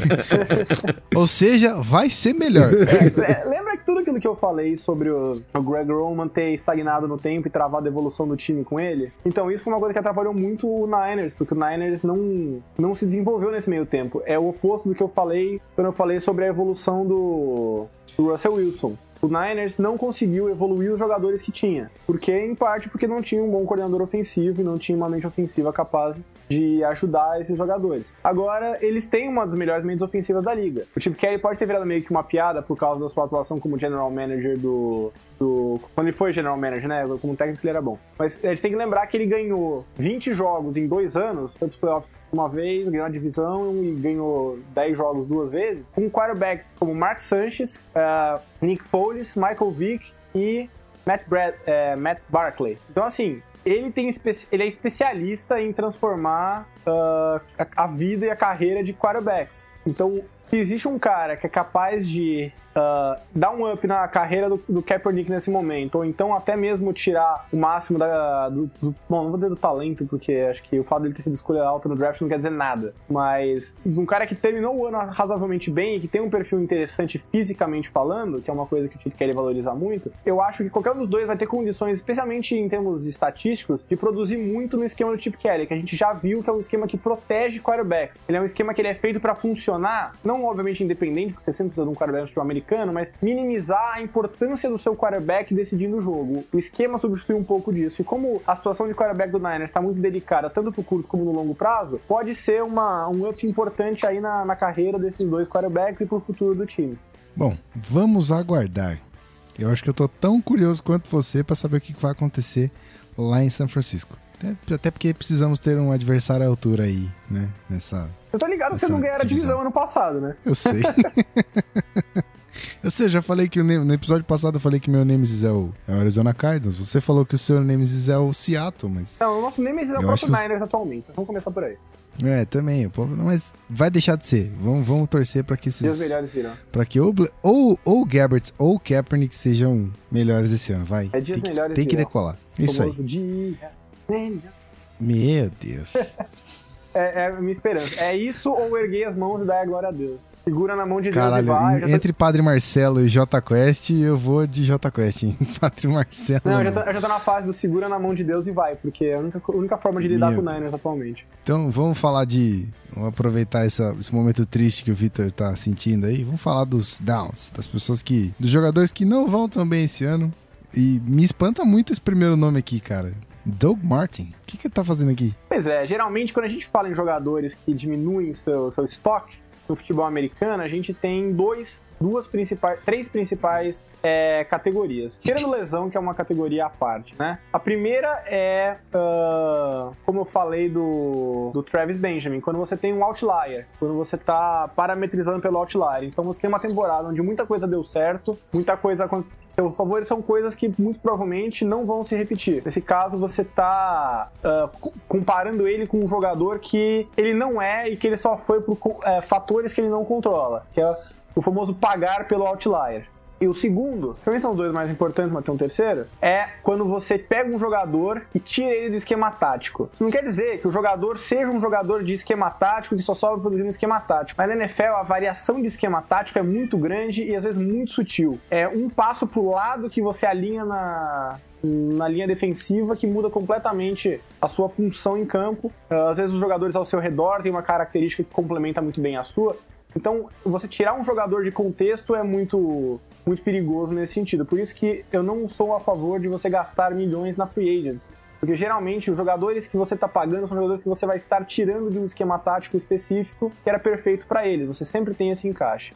Speaker 1: Ou seja, vai ser melhor.
Speaker 3: É, lembra que tudo aquilo que eu falei sobre o, o Greg Roman ter estagnado no tempo e travado a evolução do time com ele? Então, isso foi uma coisa que atrapalhou muito o Niners, porque o Niners não, não se desenvolveu nesse meio tempo. É o oposto do que eu falei quando eu falei sobre a evolução do, do Russell Wilson. O Niners não conseguiu evoluir os jogadores que tinha. Porque, em parte, porque não tinha um bom coordenador ofensivo e não tinha uma mente ofensiva capaz de ajudar esses jogadores. Agora, eles têm uma das melhores mentes ofensivas da liga. O Chip Kelly pode ter virado meio que uma piada por causa da sua atuação como general manager do. do quando ele foi general manager, né? Como técnico ele era bom. Mas a gente tem que lembrar que ele ganhou 20 jogos em dois anos, tanto playoffs uma vez, ganhou a divisão e ganhou 10 jogos duas vezes, com quarterbacks como Mark Sanchez, eh, Nick Foles, Michael Vick e Matt, Brad, eh, Matt Barkley. Então, assim, ele, tem ele é especialista em transformar ah, a, a vida e a carreira de quarterbacks. Então, se existe um cara que é capaz de uh, dar um up na carreira do, do Kaepernick nesse momento, ou então até mesmo tirar o máximo da, do, do, Bom, não vou dizer do talento, porque acho que o fato dele ter sido escolha alta no draft não quer dizer nada. Mas um cara que terminou o ano razoavelmente bem e que tem um perfil interessante fisicamente falando, que é uma coisa que o Tite quer valorizar muito, eu acho que qualquer um dos dois vai ter condições, especialmente em termos estatísticos, de produzir muito no esquema do Chip Kelly, que a gente já viu que é um esquema que protege quarterbacks. Ele é um esquema que ele é feito para funcionar, não obviamente independente, porque você sempre precisa de um quarterback no americano, mas minimizar a importância do seu quarterback decidindo o jogo. O esquema substitui um pouco disso. E como a situação de quarterback do Niners está muito delicada, tanto pro curto como no longo prazo, pode ser uma, um up importante aí na, na carreira desses dois quarterbacks e pro futuro do time.
Speaker 1: Bom, vamos aguardar. Eu acho que eu tô tão curioso quanto você para saber o que vai acontecer lá em São Francisco. Até, até porque precisamos ter um adversário à altura aí, né? Nessa.
Speaker 3: Eu tô ligado que você não ganharam a divisão ano passado, né?
Speaker 1: Eu sei. Eu sei, já falei que no episódio passado eu falei que meu Nemesis é o, é o Arizona Cardinals. Você falou que o seu Nemesis é o Seattle, mas.
Speaker 3: Não, o nosso Nemesis é o próprio Niners atualmente. Vamos começar por aí.
Speaker 1: É, também. Mas vai deixar de ser. Vamos, vamos torcer para que esses.
Speaker 3: Os melhores virão.
Speaker 1: Pra que ou, ou, ou Gabbert ou Kaepernick sejam melhores esse ano. Vai.
Speaker 3: É dias
Speaker 1: tem que, tem que decolar. Isso aí.
Speaker 3: Dia
Speaker 1: Meu Deus.
Speaker 3: é, é a minha esperança. É isso ou erguei as mãos e dar a glória a Deus? Segura na mão de
Speaker 1: Caralho,
Speaker 3: Deus e vai.
Speaker 1: Entre tô... Padre Marcelo e J Quest, eu vou de J Quest, hein? Padre Marcelo.
Speaker 3: Não, eu já, tô, eu já tô na fase do segura na mão de Deus e vai, porque é a única, a única forma de lidar Meu com o Niners atualmente.
Speaker 1: Então vamos falar de. Vamos aproveitar essa, esse momento triste que o Victor tá sentindo aí. Vamos falar dos downs, das pessoas que. dos jogadores que não vão tão bem esse ano. E me espanta muito esse primeiro nome aqui, cara. Doug Martin. O que, que ele tá fazendo aqui?
Speaker 3: Pois é, geralmente quando a gente fala em jogadores que diminuem seu, seu estoque, no futebol americano, a gente tem dois, duas principais, três principais é, categorias. Tirando lesão, que é uma categoria à parte, né? A primeira é, uh, como eu falei do, do Travis Benjamin, quando você tem um outlier, quando você tá parametrizando pelo outlier. Então você tem uma temporada onde muita coisa deu certo, muita coisa seus favores são coisas que muito provavelmente não vão se repetir. Nesse caso, você está uh, comparando ele com um jogador que ele não é e que ele só foi por uh, fatores que ele não controla, que é o famoso pagar pelo outlier. E o segundo, também são os dois mais importantes, mas tem um terceiro, é quando você pega um jogador e tira ele do esquema tático. Não quer dizer que o jogador seja um jogador de esquema tático que só sobe produzindo esquema tático. Mas na NFL, a variação de esquema tático é muito grande e às vezes muito sutil. É um passo pro lado que você alinha na, na linha defensiva que muda completamente a sua função em campo. Às vezes os jogadores ao seu redor têm uma característica que complementa muito bem a sua. Então, você tirar um jogador de contexto é muito, muito perigoso nesse sentido. Por isso que eu não sou a favor de você gastar milhões na free agents. Porque geralmente os jogadores que você está pagando são jogadores que você vai estar tirando de um esquema tático específico que era perfeito para eles. Você sempre tem esse encaixe.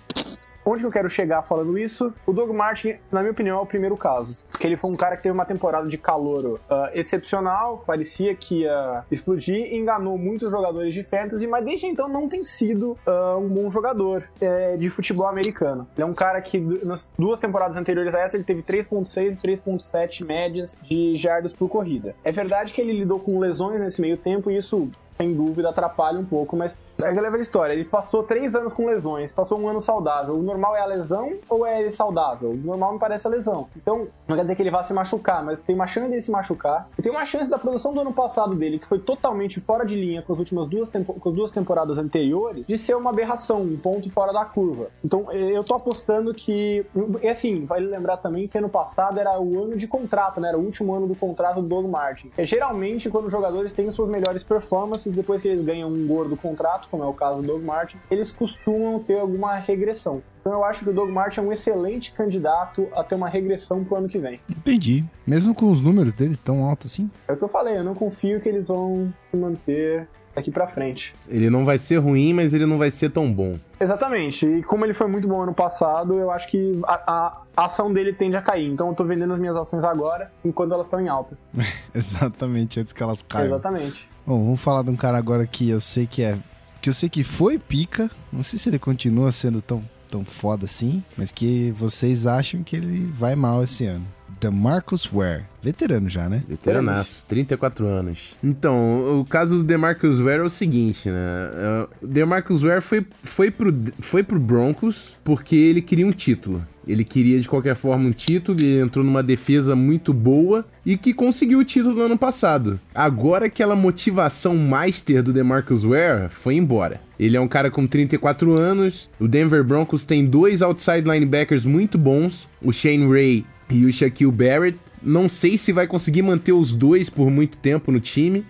Speaker 3: Onde eu quero chegar falando isso? O Doug Martin, na minha opinião, é o primeiro caso. Porque ele foi um cara que teve uma temporada de calor uh, excepcional, parecia que ia explodir, enganou muitos jogadores de fantasy, mas desde então não tem sido uh, um bom jogador é, de futebol americano. Ele é um cara que nas duas temporadas anteriores a essa ele teve 3.6 e 3.7 médias de jardas por corrida. É verdade que ele lidou com lesões nesse meio tempo e isso sem dúvida atrapalha um pouco, mas é velha história. Ele passou três anos com lesões, passou um ano saudável. O normal é a lesão ou é ele saudável? O normal me parece a lesão. Então, não quer dizer que ele vá se machucar, mas tem uma chance dele se machucar. E tem uma chance da produção do ano passado dele, que foi totalmente fora de linha com as últimas duas, com as duas temporadas anteriores, de ser uma aberração, um ponto fora da curva. Então, eu tô apostando que. E assim, vale lembrar também que ano passado era o ano de contrato, né? Era o último ano do contrato do Doug Martin. É geralmente quando os jogadores têm suas melhores performances depois que eles ganham um gordo contrato, como é o caso do Doug Martin, eles costumam ter alguma regressão. Então eu acho que o Doug Martin é um excelente candidato a ter uma regressão pro ano que vem.
Speaker 1: Entendi. Mesmo com os números deles tão altos assim?
Speaker 3: É o que eu falei, eu não confio que eles vão se manter daqui para frente.
Speaker 2: Ele não vai ser ruim, mas ele não vai ser tão bom.
Speaker 3: Exatamente. E como ele foi muito bom ano passado, eu acho que a, a, a ação dele tende a cair. Então eu tô vendendo as minhas ações agora, enquanto elas estão em alta.
Speaker 1: Exatamente, antes que elas caiam.
Speaker 3: Exatamente.
Speaker 1: Bom, vamos falar de um cara agora que eu sei que é. Que eu sei que foi pica. Não sei se ele continua sendo tão, tão foda assim, mas que vocês acham que ele vai mal esse ano. DeMarcus Ware. Veterano já, né?
Speaker 2: Veteranaço, 34 anos. Então, o caso do DeMarcus Ware é o seguinte, né? É, o DeMarcus Ware foi, foi, pro, foi pro Broncos porque ele queria um título. Ele queria de qualquer forma um título, ele entrou numa defesa muito boa e que conseguiu o título no ano passado. Agora aquela motivação master do DeMarcus Ware foi embora. Ele é um cara com 34 anos. O Denver Broncos tem dois outside linebackers muito bons, o Shane Ray e o Shaquille Barrett. Não sei se vai conseguir manter os dois por muito tempo no time.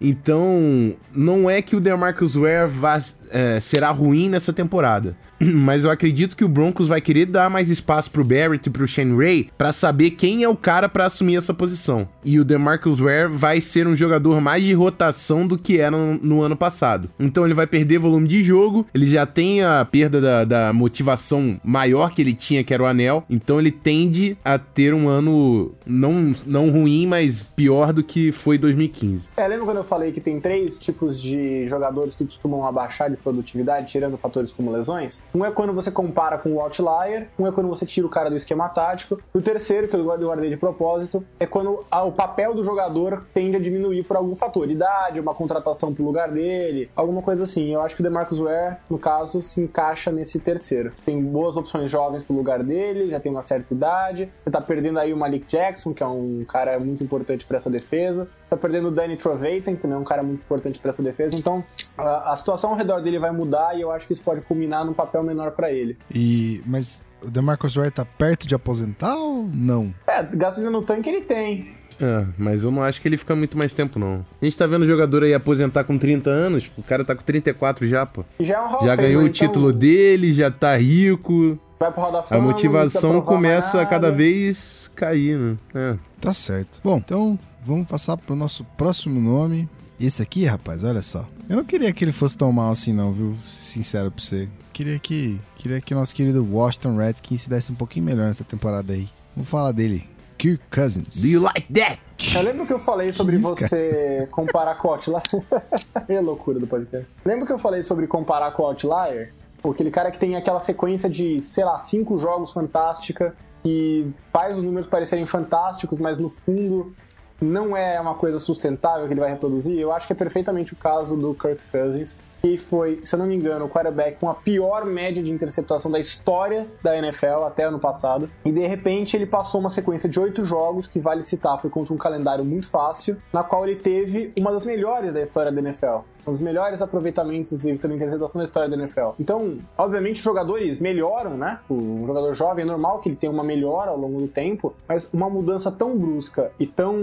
Speaker 2: Então, não é que o DeMarcus Ware vá, é, será ruim nessa temporada. Mas eu acredito que o Broncos vai querer dar mais espaço pro Barrett e pro Shane Ray para saber quem é o cara para assumir essa posição. E o DeMarcus Ware vai ser um jogador mais de rotação do que era no, no ano passado. Então ele vai perder volume de jogo, ele já tem a perda da, da, motivação maior que ele tinha, que era o anel. Então ele tende a ter um ano não, não ruim, mas pior do que foi 2015.
Speaker 3: É, lembra quando eu falei que tem três tipos de jogadores que costumam abaixar de produtividade, tirando fatores como lesões? Um é quando você compara com o outlier, um é quando você tira o cara do esquema tático. E o terceiro, que eu guardei de propósito, é quando o papel do jogador tende a diminuir por algum fator. Idade, uma contratação pro lugar dele, alguma coisa assim. Eu acho que o DeMarcus Ware, no caso, se encaixa nesse terceiro. Tem boas opções jovens pro lugar dele, já tem uma certa idade. Você tá perdendo aí o Malik Jackson, que é um cara muito importante para essa defesa. Tá perdendo o Danny Trevathan, que também é um cara muito importante para essa defesa. Então, a, a situação ao redor dele vai mudar e eu acho que isso pode culminar num papel menor para ele.
Speaker 1: E mas o DeMarcus Ware tá perto de aposentar ou não?
Speaker 3: É, gasolina no tanque ele tem.
Speaker 2: É, mas eu não acho que ele fica muito mais tempo, não. A gente tá vendo o jogador aí aposentar com 30 anos, o cara tá com 34 já, pô.
Speaker 3: Já, é um
Speaker 2: já ganhou então... o título dele, já tá rico.
Speaker 3: Vai pro Roda Fama,
Speaker 2: A motivação começa a cada vez cair, né? É.
Speaker 1: Tá certo. Bom, então vamos passar pro nosso próximo nome. Esse aqui, rapaz, olha só. Eu não queria que ele fosse tão mal assim, não, viu? Sincero pra você. Queria que, queria que nosso querido Washington Redskins se desse um pouquinho melhor nessa temporada aí. Vamos falar dele. Kirk Cousins.
Speaker 2: Do you like that?
Speaker 3: Eu lembro que eu falei sobre Isso, você comparar com o Outlier. é loucura do podcast. Lembra que eu falei sobre comparar com o Aquele cara que tem aquela sequência de, sei lá, cinco jogos fantástica, que faz os números parecerem fantásticos, mas no fundo não é uma coisa sustentável que ele vai reproduzir, eu acho que é perfeitamente o caso do Kirk Cousins, que foi, se eu não me engano, o quarterback com a pior média de interceptação da história da NFL até ano passado. E de repente ele passou uma sequência de oito jogos, que vale citar, foi contra um calendário muito fácil, na qual ele teve uma das melhores da história da NFL dos melhores aproveitamentos e interceptação da história da NFL. Então, obviamente, os jogadores melhoram, né? O jogador jovem é normal que ele tenha uma melhora ao longo do tempo, mas uma mudança tão brusca e tão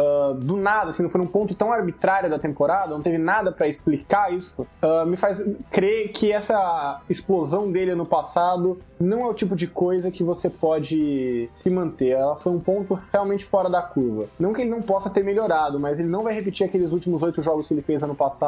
Speaker 3: uh, do nada, assim, não foi um ponto tão arbitrário da temporada, não teve nada para explicar isso, uh, me faz crer que essa explosão dele no passado não é o tipo de coisa que você pode se manter. Ela foi um ponto realmente fora da curva. Não que ele não possa ter melhorado, mas ele não vai repetir aqueles últimos oito jogos que ele fez ano passado.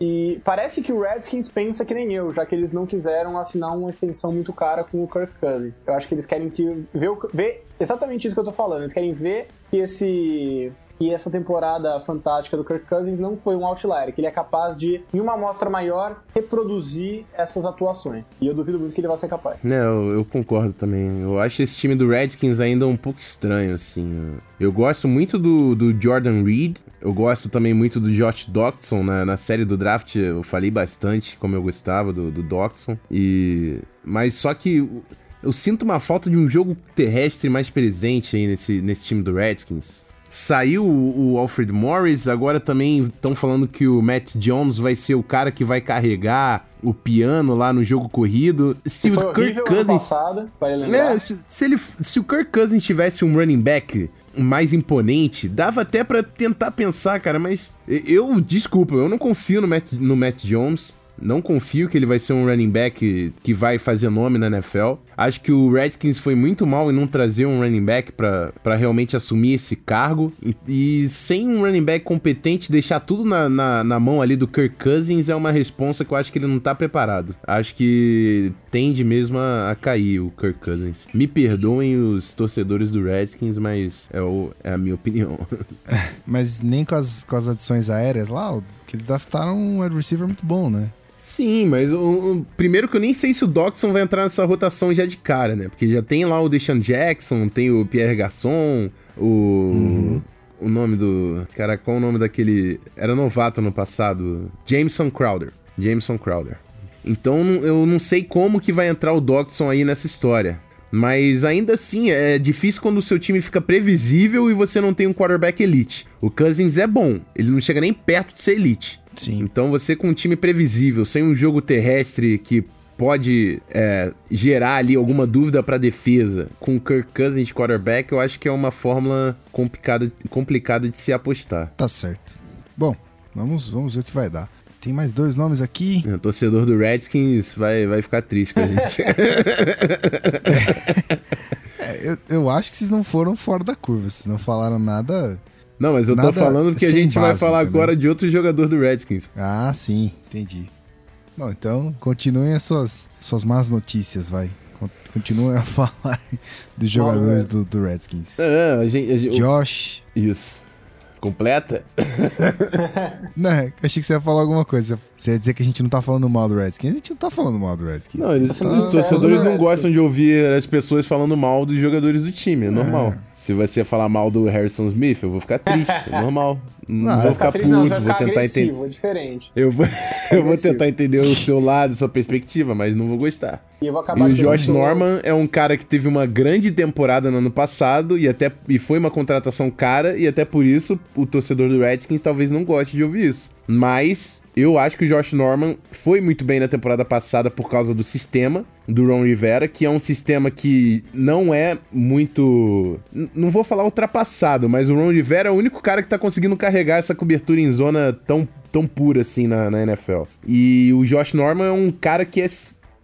Speaker 3: E parece que o Redskins pensa que nem eu, já que eles não quiseram assinar uma extensão muito cara com o Kirk Cousins. Eu acho que eles querem que ver, ver exatamente isso que eu tô falando. Eles querem ver que esse que essa temporada fantástica do Kirk Cousins não foi um outlier, que ele é capaz de, em uma amostra maior, reproduzir essas atuações. E eu duvido muito que ele vai ser capaz.
Speaker 2: É, eu, eu concordo também. Eu acho esse time do Redskins ainda um pouco estranho, assim. Eu gosto muito do, do Jordan Reed, eu gosto também muito do Josh Doctson. Na, na série do draft eu falei bastante como eu gostava do, do. E... Mas só que eu sinto uma falta de um jogo terrestre mais presente aí nesse, nesse time do Redskins. Saiu o Alfred Morris, agora também estão falando que o Matt Jones vai ser o cara que vai carregar o piano lá no jogo corrido.
Speaker 3: Se o Kirk Cousins. Passado,
Speaker 2: é, se, se, ele, se o Kirk Cousins tivesse um running back mais imponente, dava até para tentar pensar, cara, mas eu, desculpa, eu não confio no Matt, no Matt Jones. Não confio que ele vai ser um running back que vai fazer nome na NFL. Acho que o Redskins foi muito mal em não trazer um running back para realmente assumir esse cargo. E, e, sem um running back competente, deixar tudo na, na, na, mão ali do Kirk Cousins é uma responsa que eu acho que ele não tá preparado. Acho que tende mesmo a, a cair o Kirk Cousins. Me perdoem os torcedores do Redskins, mas é, o, é a minha opinião.
Speaker 1: mas nem com as, com as adições aéreas lá, que eles draftaram um wide receiver muito bom, né?
Speaker 2: Sim, mas o, primeiro que eu nem sei se o Doxson vai entrar nessa rotação já de cara, né? Porque já tem lá o Deshaun Jackson, tem o Pierre Garçon, o. O nome do. Cara, qual o nome daquele. Era novato no passado? Jameson Crowder. Jameson Crowder. Então eu não sei como que vai entrar o Doxson aí nessa história. Mas ainda assim, é difícil quando o seu time fica previsível e você não tem um quarterback elite. O Cousins é bom, ele não chega nem perto de ser elite.
Speaker 1: Sim.
Speaker 2: Então você com um time previsível, sem um jogo terrestre que pode é, gerar ali alguma dúvida pra defesa, com Kirk Cousins de quarterback, eu acho que é uma fórmula complicada, complicada de se apostar.
Speaker 1: Tá certo. Bom, vamos, vamos ver o que vai dar. Tem mais dois nomes aqui.
Speaker 2: O torcedor do Redskins vai, vai ficar triste com a gente.
Speaker 1: É, eu, eu acho que vocês não foram fora da curva. Vocês não falaram nada.
Speaker 2: Não, mas eu tô
Speaker 1: Nada
Speaker 2: falando que a gente vai falar
Speaker 1: entendeu?
Speaker 2: agora de outro jogador do Redskins.
Speaker 1: Ah, sim, entendi. Bom, então continuem as suas, suas más notícias, vai. Con- Continuem a falar dos jogadores do, do Redskins.
Speaker 2: Ah, a gente, a gente-
Speaker 1: Josh.
Speaker 2: Isso. Completa?
Speaker 1: Não, eu achei que você ia falar alguma coisa. Você ia dizer que a gente não tá falando mal do Redskins. A gente não tá falando mal do Redskins.
Speaker 2: Não, eles,
Speaker 3: Tá
Speaker 2: os torcedores não gostam de ouvir as pessoas falando mal dos jogadores do time, é normal. Se você falar mal do Harrison Smith, eu vou ficar triste, é normal. Não
Speaker 1: Ah,
Speaker 2: vou ficar
Speaker 3: não,
Speaker 2: puto, vou tentar entender.
Speaker 3: é diferente.
Speaker 2: Eu vou, eu vou tentar entender o seu lado, sua perspectiva, mas não vou gostar.
Speaker 3: E eu vou
Speaker 2: E o Josh Norman é um cara que teve uma grande temporada no ano passado e até e foi uma contratação cara e até por isso o torcedor do Redskins talvez não goste de ouvir isso. Mas eu acho que o Josh Norman foi muito bem na temporada passada por causa do sistema do Ron Rivera, que é um sistema que não é muito. Não vou falar ultrapassado, mas o Ron Rivera é o único cara que tá conseguindo carregar essa cobertura em zona tão, tão pura assim na, na NFL. E o Josh Norman é um cara que é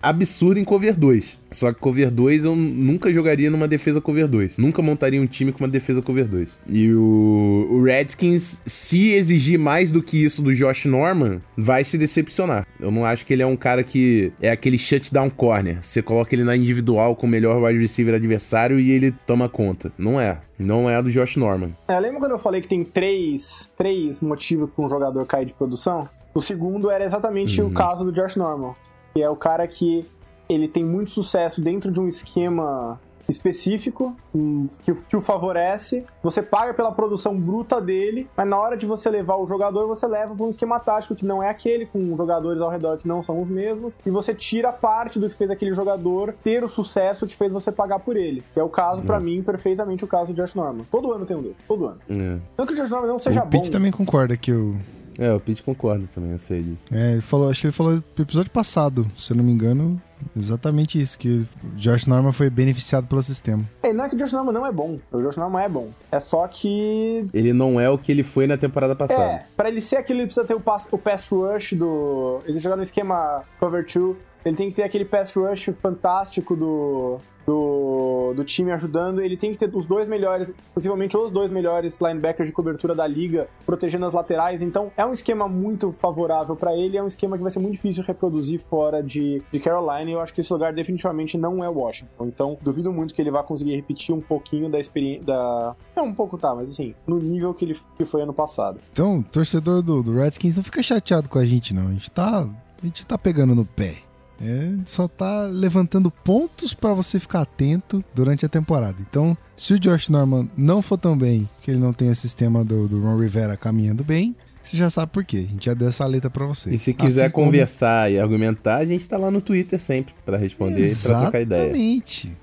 Speaker 2: absurdo em cover 2. Só que cover 2 eu nunca jogaria numa defesa cover 2. Nunca montaria um time com uma defesa cover 2. E o, o Redskins, se exigir mais do que isso do Josh Norman, vai se decepcionar. Eu não acho que ele é um cara que é aquele shutdown corner. Você coloca ele na individual com o melhor wide receiver adversário e ele toma conta. Não é. Não é a do Josh Norman.
Speaker 3: É, lembra quando eu falei que tem três, três motivos para um jogador cair de produção? O segundo era exatamente
Speaker 2: Uhum.
Speaker 3: o caso do Josh Norman, que é o cara que ele tem muito sucesso dentro de um esquema específico hum, que, que o favorece. Você paga pela produção bruta dele, mas na hora de você levar o jogador, você leva para um esquema tático que não é aquele, com jogadores ao redor que não são os mesmos, e você tira parte do que fez aquele jogador ter o sucesso que fez você pagar por ele. Que é o caso, pra mim, perfeitamente o caso do Josh Norman. Todo ano tem um desses, todo ano.
Speaker 2: É,
Speaker 3: Não que o Josh Norman não seja
Speaker 1: o
Speaker 3: bom.
Speaker 1: Pete também concorda que o.
Speaker 2: é o Pete concorda também, eu sei disso.
Speaker 1: É, ele falou, acho que ele falou no episódio passado, se eu não me engano, exatamente isso, que o Josh Norman foi beneficiado pelo sistema.
Speaker 3: É, não é que o Josh Norman não é bom. O Josh Norman é bom. É só que.
Speaker 2: Ele não é o que ele foi na temporada passada.
Speaker 3: É, pra ele ser aquilo, ele precisa ter o pass, o pass rush do. Ele jogar no esquema cover 2. Ele tem que ter aquele pass rush fantástico do. Do, do time ajudando, ele tem que ter os dois melhores, possivelmente os dois melhores linebackers de cobertura da liga, protegendo as laterais. Então, é um esquema muito favorável pra ele, é um esquema que vai ser muito difícil reproduzir fora de, de Carolina. E eu acho que esse lugar definitivamente não é Washington. Então, duvido muito que ele vá conseguir repetir um pouquinho da experiência. Da... Não, um pouco tá, mas assim, no nível que ele que foi ano passado.
Speaker 1: Então, torcedor do, do Redskins, não fica chateado com a gente, não. A gente tá, a gente tá pegando no pé. É, só tá levantando pontos pra você ficar atento durante a temporada. Então, se o Josh Norman não for tão bem, que ele não tem o sistema do, do Ron Rivera caminhando bem, você já sabe por quê. A gente já deu essa letra pra você.
Speaker 2: E se quiser
Speaker 1: Assim como-
Speaker 2: conversar e argumentar, a gente tá lá no Twitter sempre pra responder e pra trocar ideia.
Speaker 1: Exatamente.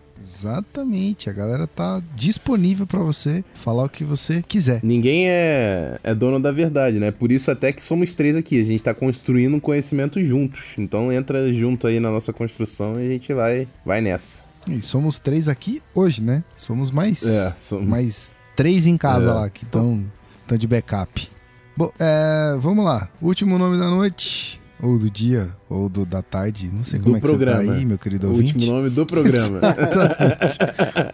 Speaker 1: Exatamente. A galera tá disponível pra você falar o que você quiser.
Speaker 2: Ninguém é, é dono da verdade, né? Por isso até que somos três aqui. A gente tá construindo um conhecimento juntos. Então entra junto aí na nossa construção e a gente vai, vai nessa.
Speaker 1: E somos três aqui hoje, né? Somos mais,
Speaker 2: É, somos-
Speaker 1: mais três em casa
Speaker 2: É.
Speaker 1: lá que estão de backup. Bom, é, vamos lá. Último nome da noite, ou do dia, ou do, da tarde. Não sei
Speaker 2: Do
Speaker 1: como é que você
Speaker 2: programa.
Speaker 1: tá aí, meu querido
Speaker 2: O
Speaker 1: ouvinte.
Speaker 2: último nome do programa.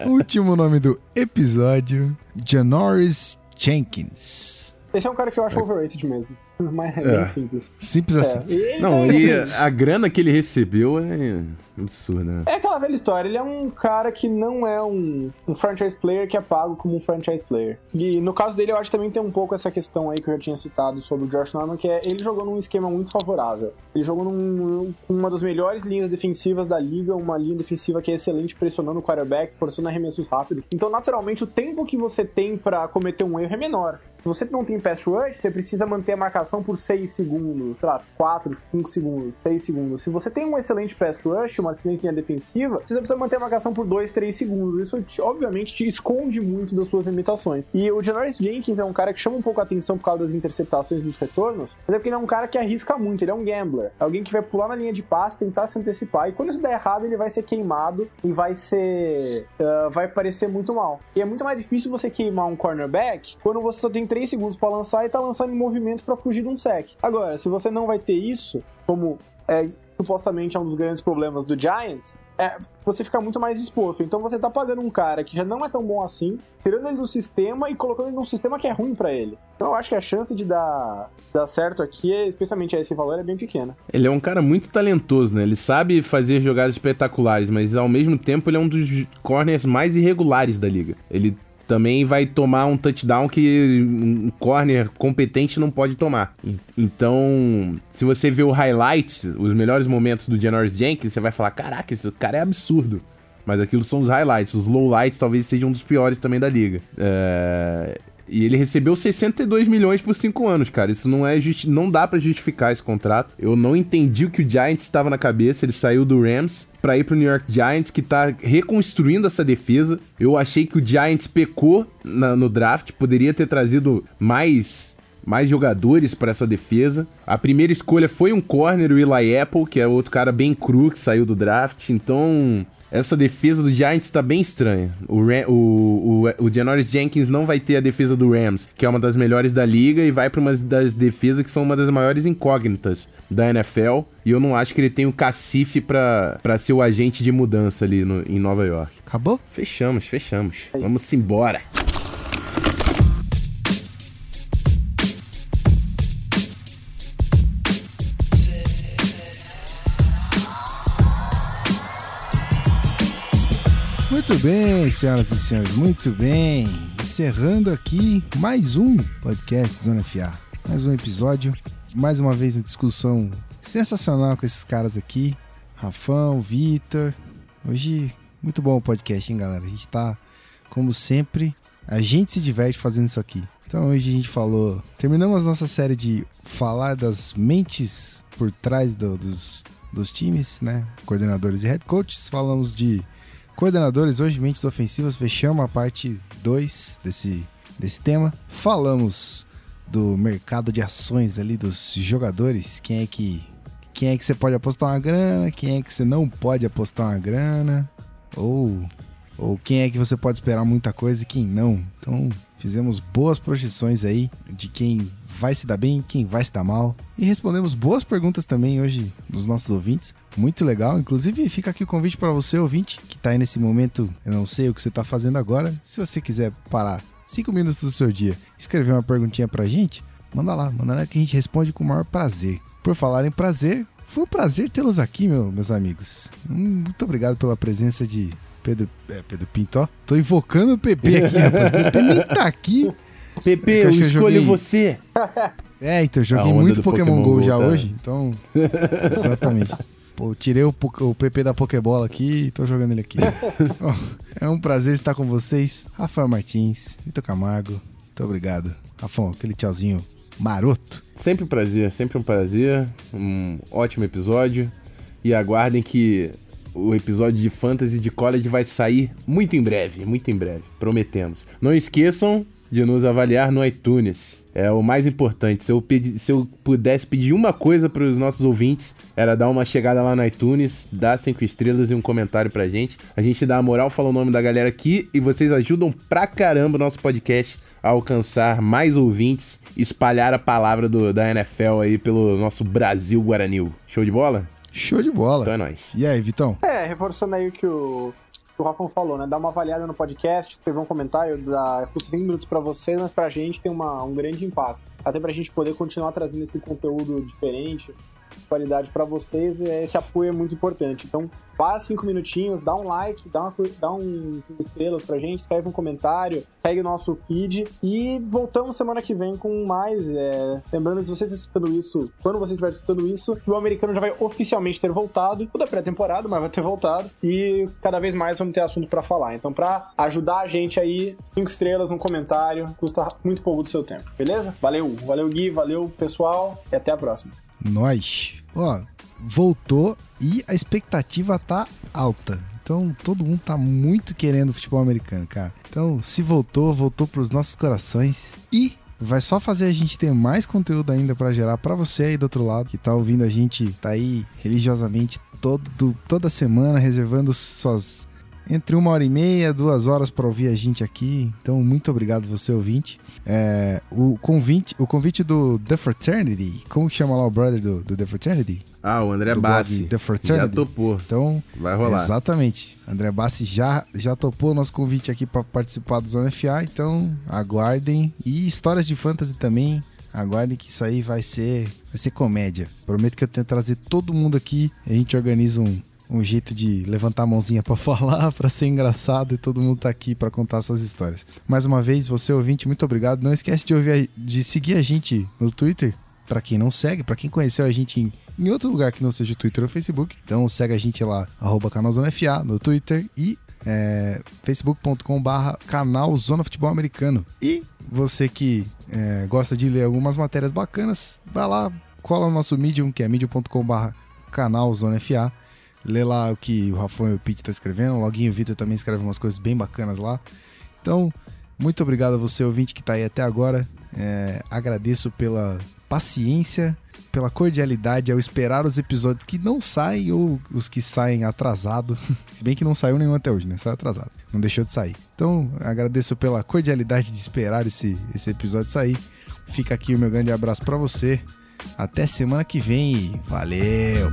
Speaker 1: Último nome do episódio: Janoris Jenkins.
Speaker 3: Esse é um cara que eu acho overrated mesmo. Mas é, bem simples.
Speaker 1: Simples assim.
Speaker 3: E,
Speaker 2: Não,
Speaker 3: então,
Speaker 2: e
Speaker 3: assim,
Speaker 2: a grana que ele recebeu é absurda, né?
Speaker 3: É aquela velha história, ele é um cara que não é um, um franchise player que é pago como um franchise player. E no caso dele, eu acho que também tem um pouco essa questão aí que eu já tinha citado sobre o Josh Norman, que é ele jogou num esquema muito favorável. Ele jogou num, uma das melhores linhas defensivas da liga, uma linha defensiva que é excelente, pressionando o quarterback, forçando arremessos rápidos. Então, naturalmente, o tempo que você tem pra cometer um erro é menor. Se você não tem pass rush, você precisa manter a marcação por 6 segundos, sei lá, 4, 5 segundos, 6 segundos. Se você tem um excelente pass rush, uma excelente linha defensiva, você precisa manter a marcação por 2, 3 segundos. Isso, te- obviamente, te esconde muito das suas limitações. E o Janoris Jenkins é um cara que chama um pouco a atenção por causa das interceptações dos retornos, mas é porque ele é um cara que arrisca muito, ele é um gambler. É alguém que vai pular na linha de passe, tentar se antecipar, e quando isso der errado, ele vai ser queimado e vai ser... ah, vai parecer muito mal. E é muito mais difícil você queimar um cornerback quando você só tem 3 segundos pra lançar e tá lançando em movimento pra fugir de um sec. Agora, se você não vai ter isso, como é, supostamente é um dos grandes problemas do Giants, é, você fica muito mais exposto. Então você tá pagando um cara que já não é tão bom assim, tirando ele do sistema e colocando ele num sistema que é ruim pra ele. Então eu acho que a chance de dar, dar certo aqui, especialmente a esse valor, é bem pequena.
Speaker 2: Ele é um cara muito talentoso, né? Ele sabe fazer jogadas espetaculares, mas ao mesmo tempo ele é um dos corners mais irregulares da liga. Ele também vai tomar um touchdown que um corner competente não pode tomar. Então, se você vê o highlight, os melhores momentos do Janoris Jenkins, você vai falar: caraca, esse cara é absurdo. Mas aquilo são os highlights. Os lowlights talvez sejam um dos piores também da liga. É, E ele recebeu 62 milhões por 5 anos, cara. Isso não é justi... não dá pra justificar esse contrato. Eu não entendi o que o Giants estava na cabeça. Ele saiu do Rams pra ir pro New York Giants, que tá reconstruindo essa defesa. Eu achei que o Giants pecou na- no draft, poderia ter trazido mais mais jogadores pra essa defesa. A primeira escolha foi um corner, o Eli Apple, que é outro cara bem cru que saiu do draft. Então, essa defesa do Giants tá bem estranha. O, o, o, o Janoris Jenkins não vai ter a defesa do Rams, que é uma das melhores da liga, e vai pra uma das defesas que são uma das maiores incógnitas da NFL. E eu não acho que ele tem o cacife pra, pra ser o agente de mudança ali no- em Nova York.
Speaker 1: Acabou?
Speaker 2: Fechamos, fechamos. Vamos embora.
Speaker 1: Muito bem, senhoras e senhores, muito bem. Encerrando aqui mais um podcast Zona FA. Mais um episódio. Mais uma vez uma discussão sensacional com esses caras aqui. Rafão, Vitor. Hoje, muito bom o podcast, hein, galera? A gente tá, como sempre, a gente se diverte fazendo isso aqui. Então hoje a gente falou. Terminamos nossa série de falar das mentes por trás do- dos, dos times, né? Coordenadores e head coaches. Falamos de coordenadores, hoje mentes ofensivas. Fechamos a parte 2 desse, desse tema. Falamos do mercado de ações ali dos jogadores. Quem é que. Quem é que você pode apostar uma grana? Quem é que você não pode apostar uma grana? Ou ou quem é que você pode esperar muita coisa e quem não. Então, fizemos boas projeções aí de quem vai se dar bem, quem vai se dar mal. E respondemos boas perguntas também hoje dos nossos ouvintes. Muito legal. Inclusive, fica aqui o convite para você, ouvinte, que tá aí nesse momento. Eu não sei o que você tá fazendo agora. Se você quiser parar cinco minutos do seu dia, escrever uma perguntinha pra gente, manda lá, manda lá que a gente responde com o maior prazer. Por falar em prazer, foi um prazer tê-los aqui, meu- meus amigos. Hum, Muito obrigado pela presença de Pedro, é, Pedro Pinto, ó. Tô invocando o PP aqui, rapaz. O PP nem tá aqui.
Speaker 2: Pepe,
Speaker 1: que eu
Speaker 2: eu escolho
Speaker 1: joguei-
Speaker 2: você.
Speaker 1: É, então, eu
Speaker 2: A
Speaker 1: joguei muito Pokémon,
Speaker 2: Pokémon
Speaker 1: GO,
Speaker 2: Go,
Speaker 1: já
Speaker 2: tá.
Speaker 1: hoje, então. Exatamente. Pô, tirei o, o PP da Pokébola aqui e tô jogando ele aqui. É um prazer estar com vocês. Rafael Martins, Vitor Camargo. Muito obrigado. Rafão, aquele tchauzinho maroto.
Speaker 2: Sempre um prazer, sempre um prazer. Um ótimo episódio. E aguardem que o episódio de Fantasy de College vai sair muito em breve, muito em breve. Prometemos. Não esqueçam de nos avaliar no iTunes. É o mais importante. Se eu, pedi- se eu pudesse pedir uma coisa para os nossos ouvintes, era dar uma chegada lá no iTunes, dar cinco estrelas e um comentário pra gente. A gente dá a moral, fala o nome da galera aqui e vocês ajudam pra caramba o nosso podcast a alcançar mais ouvintes, espalhar a palavra do- da NFL aí pelo nosso Brasil Guaranil. Show de bola?
Speaker 1: Show de bola.
Speaker 2: Então é nóis.
Speaker 1: E aí, Vitão?
Speaker 3: É, reforçando aí o que o, que o Rafão falou, né? Dá uma avaliada no podcast, escrever um comentário, dá custa 20 minutos pra vocês, mas pra gente tem uma, um grande impacto. até pra gente poder continuar trazendo esse conteúdo diferente, qualidade para vocês, esse apoio é muito importante. Então, vá cinco minutinhos, dá um like, dá, uma, dá um cinco estrelas pra gente, escreve um comentário, segue o nosso feed e voltamos semana que vem com mais. É... Lembrando, se você está escutando isso, quando você estiver escutando isso, o americano já vai oficialmente ter voltado, toda pré-temporada, mas vai ter voltado e cada vez mais vamos ter assunto para falar. Então, para ajudar a gente aí, cinco estrelas, um comentário, custa muito pouco do seu tempo, beleza? Valeu, valeu Gui, valeu pessoal e até a próxima.
Speaker 1: Nós. Ó, voltou e a expectativa tá alta. Então todo mundo tá muito querendo futebol americano, cara. Então, se voltou, voltou pros nossos corações e vai só fazer a gente ter mais conteúdo ainda para gerar para você aí do outro lado que tá ouvindo a gente, tá aí religiosamente todo, toda semana reservando suas entre uma hora e meia, duas horas para ouvir a gente aqui. Então, muito obrigado você ouvinte. É, o convite, o convite do The Fraternity, como que chama lá o brother do, do The Fraternity?
Speaker 2: Ah, o André Bassi.
Speaker 1: The Fraternity.
Speaker 2: Já topou.
Speaker 1: Então,
Speaker 2: vai rolar.
Speaker 1: Exatamente. André Bassi já, já topou o nosso convite aqui para participar do Zona FA, então aguardem. E histórias de fantasy também. Aguardem que isso aí vai ser, vai ser comédia. Prometo que eu tento trazer todo mundo aqui. A gente organiza um, um jeito de levantar a mãozinha para falar, para ser engraçado e todo mundo tá aqui para contar suas histórias. Mais uma vez, você ouvinte, muito obrigado. Não esquece de ouvir de seguir a gente no Twitter, para quem não segue, para quem conheceu a gente em, em, outro lugar que não seja o Twitter ou Facebook. Então segue a gente lá canalzonafa no Twitter e é, facebook.com barra canal Zona Futebol Americano. E você que é, gosta de ler algumas matérias bacanas, vai lá, cola no nosso Medium, que é medium.com barra canal Zona FA Lê lá o que o Rafão e o Pete tá escrevendo. O Loguinho Vitor também escrevem umas coisas bem bacanas lá. Então, muito obrigado a você, ouvinte, que tá aí até agora. É, agradeço pela paciência, pela cordialidade ao esperar os episódios que não saem ou os que saem atrasado. Se bem que não saiu nenhum até hoje, né? Saiu atrasado. Não deixou de sair. Então, agradeço pela cordialidade de esperar esse, esse episódio sair. Fica aqui o meu grande abraço para você. Até semana que vem. Valeu!